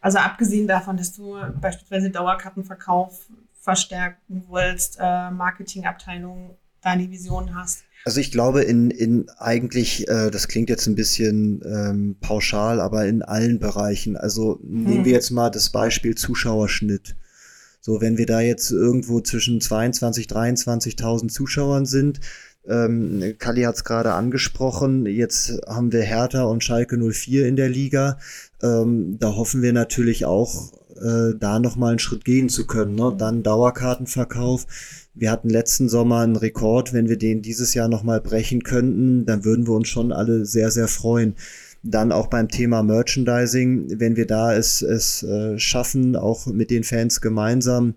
D: Also abgesehen davon, dass du beispielsweise Dauerkartenverkauf verstärken willst, äh, Marketingabteilung, deine Vision hast?
C: Also ich glaube in, in eigentlich, äh, das klingt jetzt ein bisschen ähm, pauschal, aber in allen Bereichen. Also nehmen
D: Hm.
C: wir jetzt mal das Beispiel Zuschauerschnitt. So, wenn wir da jetzt irgendwo zwischen 22, 23.000 Zuschauern sind, ähm, Kali hat es gerade angesprochen, jetzt haben wir Hertha und Schalke 04 in der Liga. Ähm, da hoffen wir natürlich auch, äh, da nochmal einen Schritt gehen zu können. Ne? Dann Dauerkartenverkauf. Wir hatten letzten Sommer einen Rekord. Wenn wir den dieses Jahr nochmal brechen könnten, dann würden wir uns schon alle sehr, sehr freuen. Dann auch beim Thema Merchandising, wenn wir da es, es äh, schaffen, auch mit den Fans gemeinsam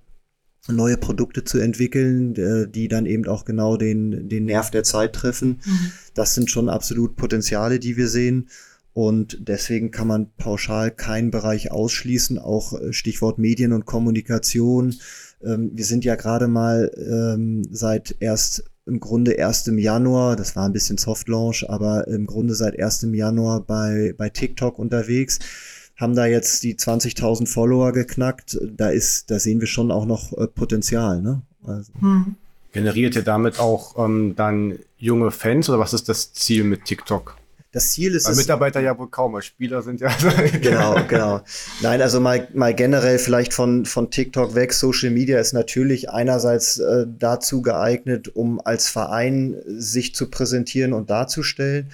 C: neue Produkte zu entwickeln, äh, die dann eben auch genau den, den Nerv der Zeit treffen. Das sind schon absolut Potenziale, die wir sehen. Und deswegen kann man pauschal keinen Bereich ausschließen, auch äh, Stichwort Medien und Kommunikation. Ähm, wir sind ja gerade mal ähm, seit erst im Grunde erst im Januar, das war ein bisschen Soft Launch, aber im Grunde seit 1. Januar bei, bei TikTok unterwegs, haben da jetzt die 20.000 Follower geknackt. Da ist, da sehen wir schon auch noch äh, Potenzial, ne? Also.
D: Hm.
B: Generiert ihr damit auch ähm, dann junge Fans oder was ist das Ziel mit TikTok?
C: Das Ziel ist
B: Weil
C: es,
B: Mitarbeiter ja wohl kaum, Spieler sind ja.
C: genau, genau. Nein, also mal, mal generell vielleicht von, von TikTok weg. Social Media ist natürlich einerseits äh, dazu geeignet, um als Verein sich zu präsentieren und darzustellen,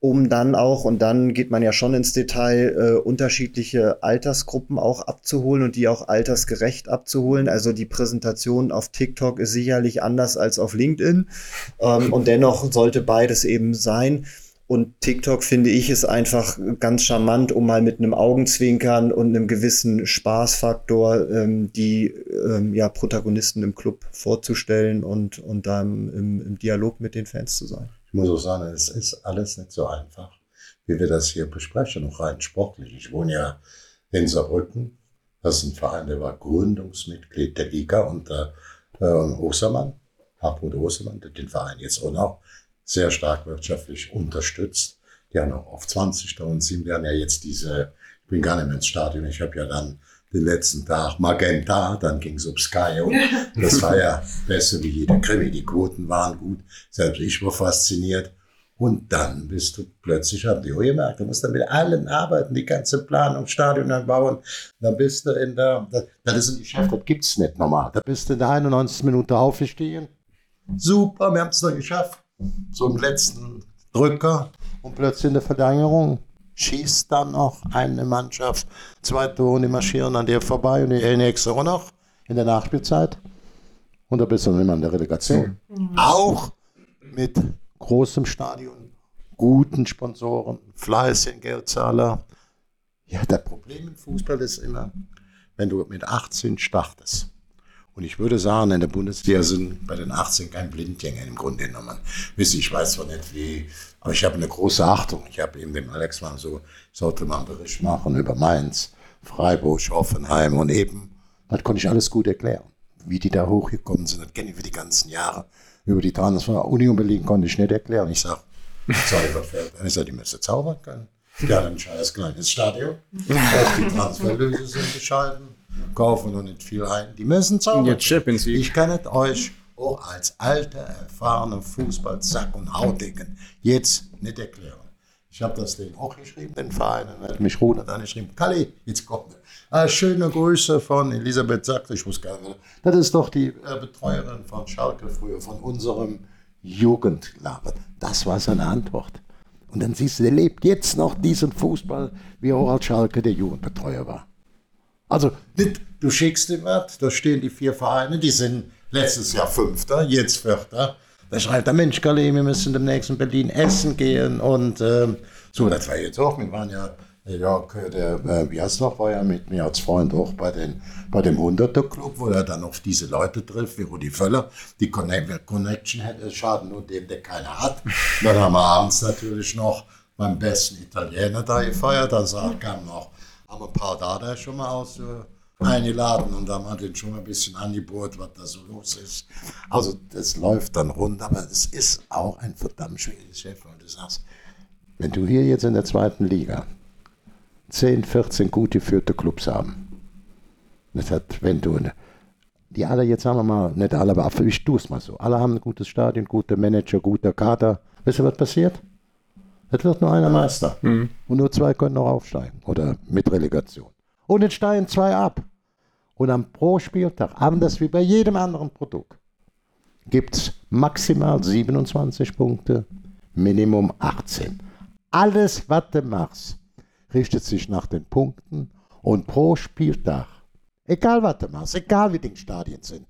C: um dann auch, und dann geht man ja schon ins Detail, äh, unterschiedliche Altersgruppen auch abzuholen und die auch altersgerecht abzuholen. Also die Präsentation auf TikTok ist sicherlich anders als auf LinkedIn. Ähm, und dennoch sollte beides eben sein. Und TikTok finde ich ist einfach ganz charmant, um mal mit einem Augenzwinkern und einem gewissen Spaßfaktor ähm, die ähm, ja, Protagonisten im Club vorzustellen und, und dann im, im Dialog mit den Fans zu sein.
E: Ich muss auch sagen, es ist alles nicht so einfach, wie wir das hier besprechen, noch rein sportlich. Ich wohne ja in Saarbrücken. Das ist ein Verein, der war Gründungsmitglied der Liga unter äh, Ostermann, Hartmut Ostermann, der den Verein jetzt auch noch sehr stark wirtschaftlich unterstützt. Die haben auch auf 20.000, sie werden ja jetzt diese, ich bin gar nicht mehr ins Stadion, ich habe ja dann den letzten Tag Magenta, dann ging es um Sky und das war ja besser wie jeder Krimi. Die Quoten waren gut, selbst ich war fasziniert. Und dann bist du plötzlich, haben die auch gemerkt, du musst dann mit allen arbeiten, die ganze Planung, Stadion bauen. Dann bist du in der, das ist ein Geschäft, das gibt's nicht normal. Da bist du in der 91. Minute aufgestiegen. Super, wir haben es noch geschafft. So im letzten Drücker und plötzlich in der Verlängerung schießt dann noch eine Mannschaft zwei Tore, die marschieren an dir vorbei und die nächste auch noch in der Nachspielzeit. Und da bist du dann immer in der Relegation. Mhm. Auch mit großem Stadion, guten Sponsoren, fleißigen Geldzahler. Ja, das Problem im Fußball ist immer, wenn du mit 18 startest. Und ich würde sagen, in der Bundesliga sind bei den 18 kein Blindgänger im Grunde genommen. Wisst ich weiß zwar nicht wie, aber ich habe eine große Achtung. Ich habe eben dem Alex mal so, sollte mal einen Bericht machen über Mainz, Freiburg, Hoffenheim und eben, das konnte ich alles gut erklären. Wie die da hochgekommen sind, das kenne ich für die ganzen Jahre über die Transfer Union Berlin konnte ich nicht erklären. Ich sage, Zauberfeld. Ich sage, die müsste zaubern können. Haben ein scheiß kleines Stadion. Die Transferlöse sind bescheiden. Kaufen noch nicht viel ein. Die müssen zaubern. Ich kann es euch auch als alter, erfahrener Fußballsack und Hautdicken jetzt nicht erklären. Ich habe das denen auch geschrieben, den Verein. Er hat mich Ronald angeschrieben. Kalli, jetzt kommt er. Ah, schöne Grüße von Elisabeth Sachs. Ich muss gar nicht. Das ist doch die äh, Betreuerin von Schalke früher, von unserem Jugendlager. Das war seine Antwort. Und dann siehst du, der lebt jetzt noch diesen Fußball, wie auch als Schalke der Jugendbetreuer war. Also, du schickst ihm was, da stehen die vier Vereine, die sind letztes Jahr Fünfter, jetzt Vierter. Da schreibt der Mensch, Kalle, wir müssen demnächst in Berlin essen gehen. Und ähm, so, das war jetzt auch. Wir waren ja, ja der, äh, wie heißt noch, war ja mit mir als Freund auch bei, den, bei dem 100er Club, wo er dann auf diese Leute trifft, wie Rudi Völler. Die Connection hätte schaden nur dem, der keine hat. Dann haben wir abends natürlich noch beim besten Italiener da gefeiert. Dann kam noch, haben ein paar da schon mal aus. Äh, eingeladen und haben den schon mal ein bisschen angebohrt, was da so los ist. Also das läuft dann rund, aber es ist auch ein verdammt schwieriges Geschäft, weil du sagst, wenn du hier jetzt in der zweiten Liga 10, 14 gut geführte Clubs haben, das hat, wenn du, die alle jetzt sagen wir mal, nicht alle, aber ich tue es mal so, alle haben ein gutes Stadion, gute Manager, guter Kader. Wisst ihr, was passiert? Es wird nur einer Meister. Mhm. Und nur zwei können noch aufsteigen oder mit Relegation. Und jetzt steigen zwei ab. Und am pro Spieltag, anders wie bei jedem anderen Produkt, gibt es maximal 27 Punkte, Minimum 18. Alles, was du machst, richtet sich nach den Punkten und pro Spieltag, egal was du machst, egal wie die Stadien sind,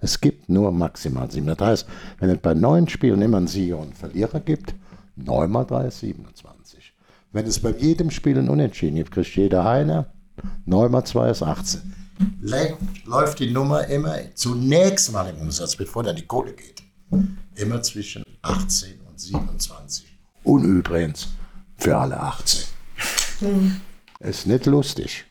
E: es gibt nur maximal 7. Das heißt, wenn es bei neun Spielen immer einen Sieger und einen Verlierer gibt, 9 mal 3 ist 27. Wenn es bei jedem Spiel einen Unentschieden gibt, kriegt jeder eine, 9 mal 2 ist 18 läuft die Nummer immer zunächst mal im Umsatz, bevor dann die Kohle geht, immer zwischen 18 und 27. Und übrigens für alle 18. Mhm. Ist nicht lustig.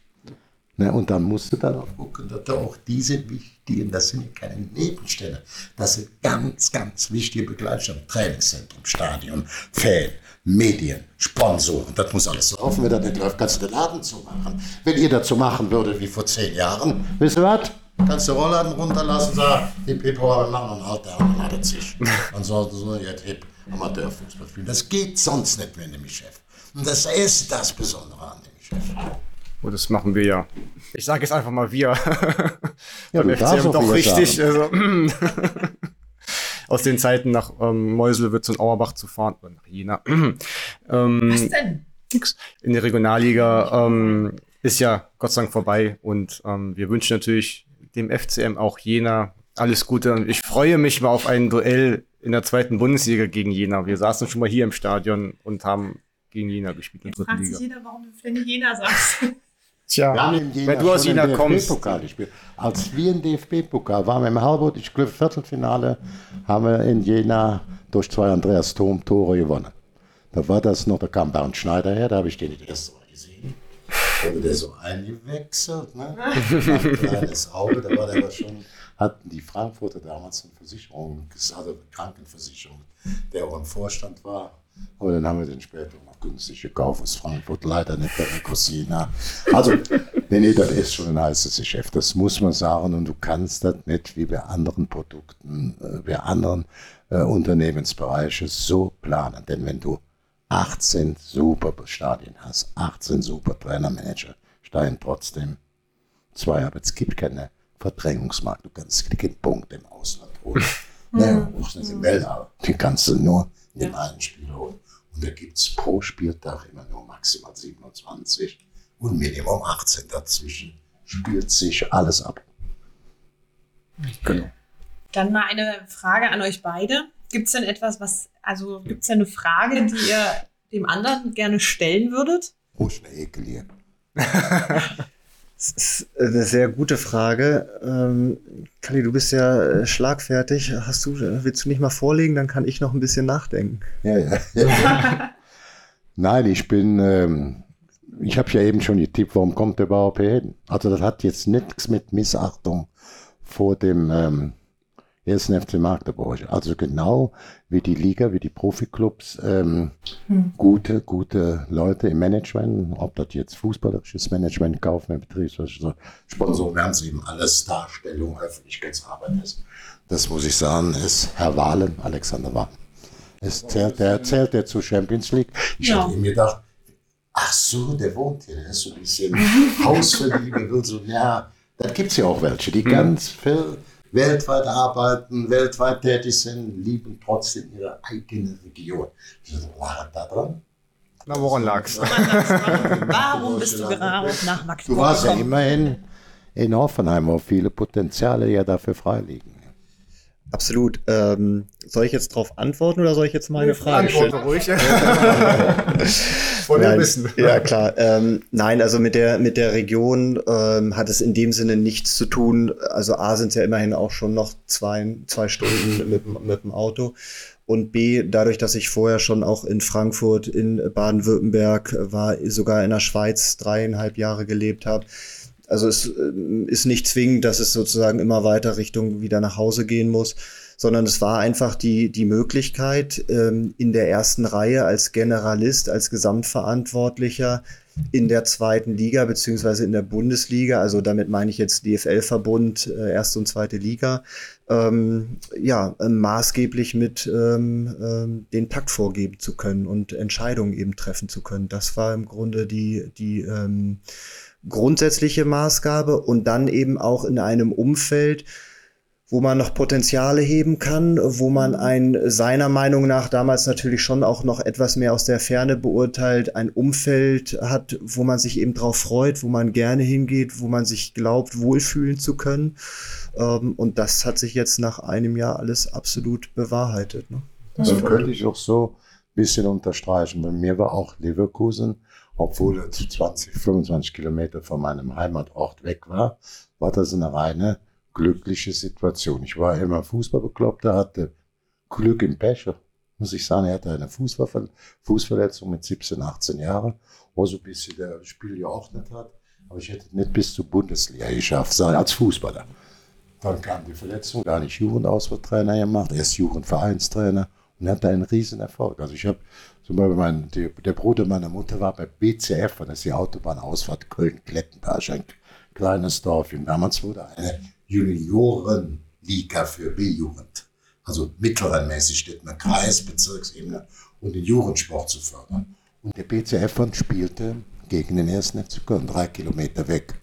E: Ne, und dann musst du dann auch gucken, dass du auch diese wichtigen, das sind keine Nebenstelle, das sind ganz, ganz wichtige Begleitstellen, Trainingszentrum, Stadion, Fan, Medien, Sponsoren, das muss alles laufen. Wenn das nicht läuft, kannst du den Laden zumachen. Wenn ihr dazu machen würdet wie vor zehn Jahren, wisst ihr was? Kannst du Rollladen runterlassen, sagen, hip hip, wir machen einen Halt, der hat sich. Dann sollten so jetzt hip Amateurfußball spielen. Das geht sonst nicht mehr in dem Geschäft. Und das ist das Besondere an dem Geschäft.
B: Oh, das machen wir ja. Ich sage jetzt einfach mal wir. Ja, du FCM doch richtig. Also, aus den Zeiten nach ähm, Meuselwitz und Auerbach zu fahren, oder nach Jena. ähm, Was denn? Nix. In der Regionalliga ähm, ist ja Gott sei Dank vorbei und ähm, wir wünschen natürlich dem FCM auch Jena alles Gute und ich freue mich mal auf ein Duell in der zweiten Bundesliga gegen Jena. Wir saßen schon mal hier im Stadion und haben gegen Jena gespielt
D: in der dritten Liga. Jetzt fragt sich jeder, warum du für Jena sagst.
B: Tja, wenn du aus Jena kommst.
E: Als wir im DFB-Pokal waren, wir im Halbut, ich glaube Viertelfinale, haben wir in Jena durch zwei Andreas Thom Tore gewonnen. Da war das noch, da kam Bernd Schneider her, da habe ich den das erste Mal gesehen. Da wurde der so eingewechselt, ne? Ein kleines Auge, da war der aber schon hatten die Frankfurter damals eine Versicherung, also eine Krankenversicherung, der auch im Vorstand war. Aber dann haben wir den später noch günstig gekauft aus Frankfurt, leider nicht bei der Cosina. Also, nee, das ist schon ein heißes Geschäft, das muss man sagen. Und du kannst das nicht wie bei anderen Produkten, äh, bei anderen äh, Unternehmensbereichen so planen. Denn wenn du 18 super Stadien hast, 18 super Trainermanager, steigen trotzdem zwei, aber es gibt keine Verdrängungsmarkt. Du kannst keinen Punkt im Ausland holen. naja, auch nicht im Weltall. Die kannst du nur in dem einen Spiel holen. Und da gibt es pro Spieltag immer nur maximal 27 und Minimum 18 dazwischen. Spielt sich alles ab.
B: Genau.
D: Dann mal eine Frage an euch beide. Gibt es denn etwas, was, also gibt es denn eine Frage, die ihr dem anderen gerne stellen würdet?
E: Wo ist der Ekel hier?
C: Das ist eine sehr gute Frage. Ähm, Kali, du bist ja äh, schlagfertig. Hast du, willst du nicht mal vorlegen? Dann kann ich noch ein bisschen nachdenken.
E: Ja, ja. ja. Nein, ich bin, ähm, ich habe ja eben schon getippt, warum kommt der überhaupt hier hin? Also das hat jetzt nichts mit Missachtung vor dem ähm, ersten FC Magdeburg. Also genau wie die Liga, wie die Profiklubs, ähm, hm. gute, gute Leute im Management, ob das jetzt fußballerisches Management, Kaufmann, Betriebswirtschaft, Sponsoren, werden sie eben alles Darstellung, Öffentlichkeitsarbeit ist. Das muss ich sagen, ist Herr Wahlen, Alexander Wahlen. Es zählt, der zählt der zur Champions League. Ich ja. hatte mir gedacht, ach so, der wohnt hier, der ist so ein bisschen hausverliebt, so, ja, da gibt es ja auch welche, die mhm. ganz viel weltweit arbeiten, weltweit tätig sind, lieben trotzdem ihre eigene Region. War da dran?
B: Na, woran lag's?
D: Warum bist du gerade nach Magdeburg
E: Du warst ja immerhin in Hoffenheim, wo viele Potenziale ja dafür freiliegen.
C: Absolut. Ähm, soll ich jetzt darauf antworten oder soll ich jetzt meine Frage stellen?
B: Antworte ruhig.
C: Von nein, wissen. Ja, klar. Ähm, nein, also mit der, mit der Region ähm, hat es in dem Sinne nichts zu tun. Also A sind es ja immerhin auch schon noch zwei, zwei Stunden mit, mit dem Auto. Und B, dadurch, dass ich vorher schon auch in Frankfurt, in Baden-Württemberg war, sogar in der Schweiz dreieinhalb Jahre gelebt habe, also es äh, ist nicht zwingend, dass es sozusagen immer weiter Richtung wieder nach Hause gehen muss, sondern es war einfach die, die Möglichkeit, ähm, in der ersten Reihe als Generalist, als Gesamtverantwortlicher in der zweiten Liga beziehungsweise in der Bundesliga, also damit meine ich jetzt DFL-Verbund, äh, erste und zweite Liga, ähm, ja, äh, maßgeblich mit ähm, ähm, den Takt vorgeben zu können und Entscheidungen eben treffen zu können. Das war im Grunde die, die ähm, grundsätzliche Maßgabe und dann eben auch in einem Umfeld, wo man noch Potenziale heben kann, wo man ein seiner Meinung nach damals natürlich schon auch noch etwas mehr aus der Ferne beurteilt, ein Umfeld hat, wo man sich eben drauf freut, wo man gerne hingeht, wo man sich glaubt, wohlfühlen zu können. Ähm, und das hat sich jetzt nach einem Jahr alles absolut bewahrheitet. Ne?
E: Das könnte ich auch so ein bisschen unterstreichen. Bei mir war auch Leverkusen obwohl er zu 20, 25 Kilometer von meinem Heimatort weg war, war das eine reine glückliche Situation. Ich war immer Fußballbekloppter, hatte Glück im Pech, muss ich sagen. Er hatte eine Fußballver Fußverletzung mit 17, 18 Jahren, wo so ein bisschen das Spiel geordnet hat. Aber ich hätte nicht bis zur Bundesliga geschafft, sei als Fußballer. Dann kam die Verletzung, gar nicht Jugendauswahltrainer gemacht, erst Jugendvereinstrainer und hatte einen riesen Erfolg. Also ich habe zum Beispiel mein, die, der Bruder meiner Mutter war bei BCF, das ist die Autobahnausfahrt Köln-Klettenberg, ein kleines Dorf. Und damals wurde eine Juniorenliga für B-Jugend, also mittelreinmäßig steht man Kreis, Bezirksebene, um den Jugendsport zu fördern. Und der BCF spielte gegen den ersten FC Köln, drei Kilometer weg.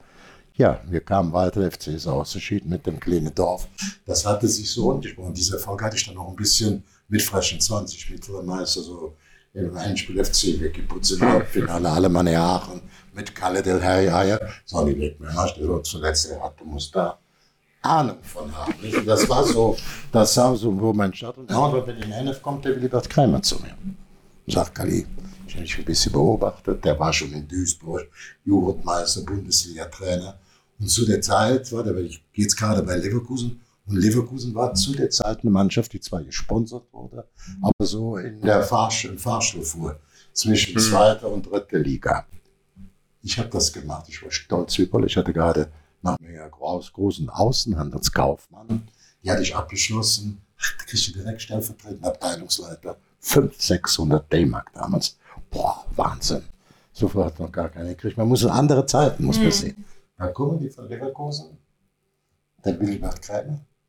E: Ja, wir kamen weiter, der FC ist ausgeschieden mit dem kleinen Dorf. Das hatte sich so und Dieser Erfolg hatte ich dann noch ein bisschen mit frischen 20 mittleren Meister, so im Endspiel FC weggeputzt im Halbfinale, meine Aachen mit Kalle del Herrier. Ich nicht mehr, hast du zuletzt gehabt, du musst da Ahnung von haben. Das war so, das war so, wo mein Stadt und ja, wenn in NF kommt, der Wilibert Kreimer zu mir. Sagt Kali, ich habe mich ein bisschen beobachtet, der war schon in Duisburg, Jugendmeister, Bundesliga-Trainer. Und zu der Zeit war der, jetzt gerade bei Leverkusen, und Leverkusen war zu der Zeit eine Mannschaft, die zwar gesponsert wurde, aber so in der Fahrsch im Fahrstuhl fuhr zwischen mhm. zweiter und dritter Liga. Ich habe das gemacht. Ich war stolz Boll. Ich hatte gerade nach groß, großen Außenhandelskaufmann. Die hatte ich abgeschlossen. Da kriegst du direkt stellvertretender Abteilungsleiter. 500, 600 D-Mark damals. Boah, Wahnsinn. So viel hat noch gar keiner gekriegt. Man muss in andere Zeiten, muss man sehen. Dann kommen die von Leverkusen. Der Bill macht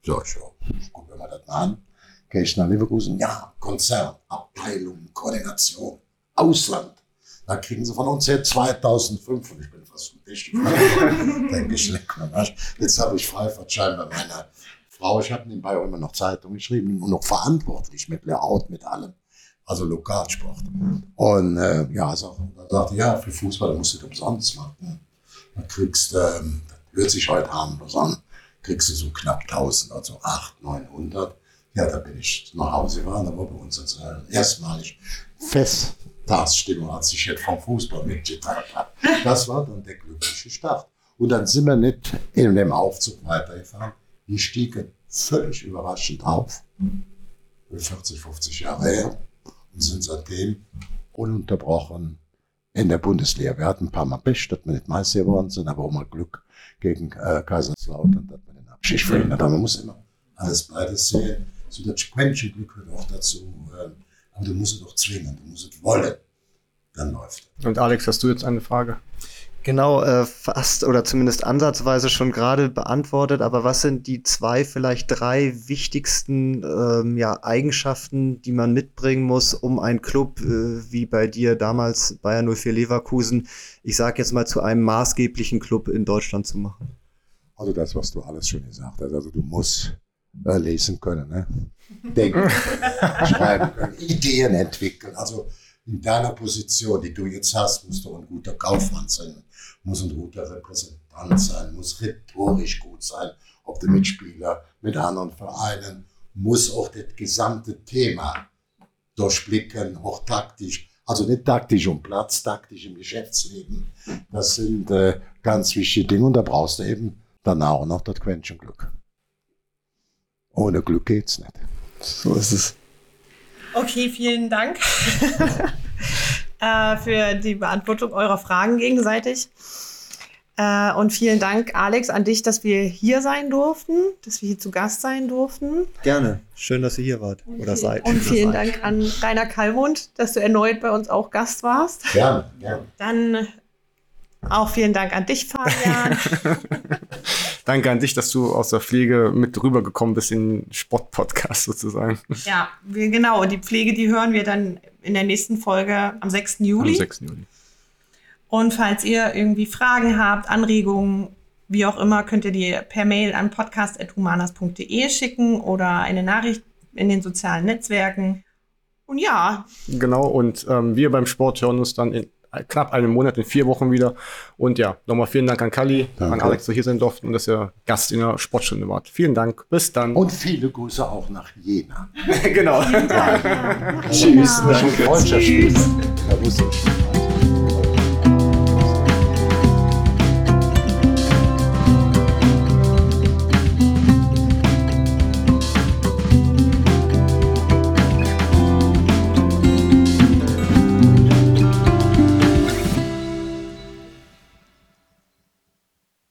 E: Krämer. So, so, gucken wir mal das mal an. Gehe ich nach Leverkusen. Ja, Konzern, Abteilung, Koordination, Ausland. Da kriegen sie von uns her 2005 und ich bin fast Tisch gefallen. Denke ich, leck mal. Jetzt habe ich Freifahrtschein bei meiner Frau. Ich habe nebenbei auch immer noch Zeitung geschrieben und noch verantwortlich mit Layout, mit allem. Also Lokalsport. Und äh, ja, so, dann sagte ja, für Fußball musst du das umsonst machen. Dann kriegst du, ähm, das hört sich heute harmlos an, kriegst du so knapp 1000, also 800, 900. Ja, da bin ich nach Hause gefahren, da war bei uns äh, erstmalig Festtagsstimmung, als ich jetzt vom Fußball mitgeteilt habe. Das war dann der glückliche Start. Und dann sind wir nicht in dem Aufzug weitergefahren. Die stiegen völlig überraschend auf. 40, 50 Jahre her. Und sind seitdem ununterbrochen in der Bundesliga. Wir hatten ein paar Mal Pech, dass wir nicht Meister geworden sind, aber auch mal Glück gegen äh, Kaiserslautern, dass wir Abschied verhindert haben. Man muss immer alles beides sehen. So das Quäntchen Glück gehört auch dazu. Aber du musst es doch zwingen, du musst es wollen. Dann läuft es.
B: Und Alex, hast du jetzt eine Frage?
C: Genau, äh, fast oder zumindest ansatzweise schon gerade beantwortet, aber was sind die zwei, vielleicht drei wichtigsten ähm, ja, Eigenschaften, die man mitbringen muss, um einen Club äh, wie bei dir damals Bayern 04 Leverkusen, ich sage jetzt mal zu einem maßgeblichen Club in Deutschland zu machen?
E: Also das, was du alles schon gesagt hast. Also du musst äh, lesen können, ne? denken, schreiben können, Ideen entwickeln. Also in deiner Position, die du jetzt hast, musst du ein guter Kaufmann sein, muss ein guter Repräsentant sein, muss rhetorisch gut sein, ob der Mitspieler mit anderen Vereinen, muss auch das gesamte Thema durchblicken, auch taktisch. Also nicht taktisch um Platz, taktisch im Geschäftsleben. Das sind äh, ganz wichtige Dinge und da brauchst du eben danach auch noch das Quäntchen Glück. Ohne Glück geht's nicht.
C: So ist es.
D: Okay, vielen Dank äh, für die Beantwortung eurer Fragen gegenseitig. Äh, und vielen Dank, Alex, an dich, dass wir hier sein durften, dass wir hier zu Gast sein durften.
C: Gerne. Schön, dass ihr hier wart oder seid.
D: Und vielen Dank an Rainer Kallmund, dass du erneut bei uns auch Gast warst.
E: Gerne, gerne.
D: Dann auch vielen Dank an dich, Fabian.
B: Danke an dich, dass du aus der Pflege mit rübergekommen bist in den Sportpodcast sozusagen.
D: ja, wir, genau. Und die Pflege, die hören wir dann in der nächsten Folge am 6. Juli.
B: Am 6. Juli.
D: Und falls ihr irgendwie Fragen habt, Anregungen, wie auch immer, könnt ihr die per Mail an podcast.humanas.de schicken oder eine Nachricht in den sozialen Netzwerken. Und ja,
B: Genau, und ähm, wir beim Sport hören uns dann in knapp einem Monat, in vier Wochen wieder. Und ja, nochmal vielen Dank an Kali, an
E: Danke.
B: Alex, dass ihr hier sein durften und dass ihr Gast in der Sportstunde wart. Vielen Dank, bis dann.
E: Und viele Grüße auch nach Jena.
B: genau.
E: Tschüss. Freundschaftsspiele. Da wusste ich.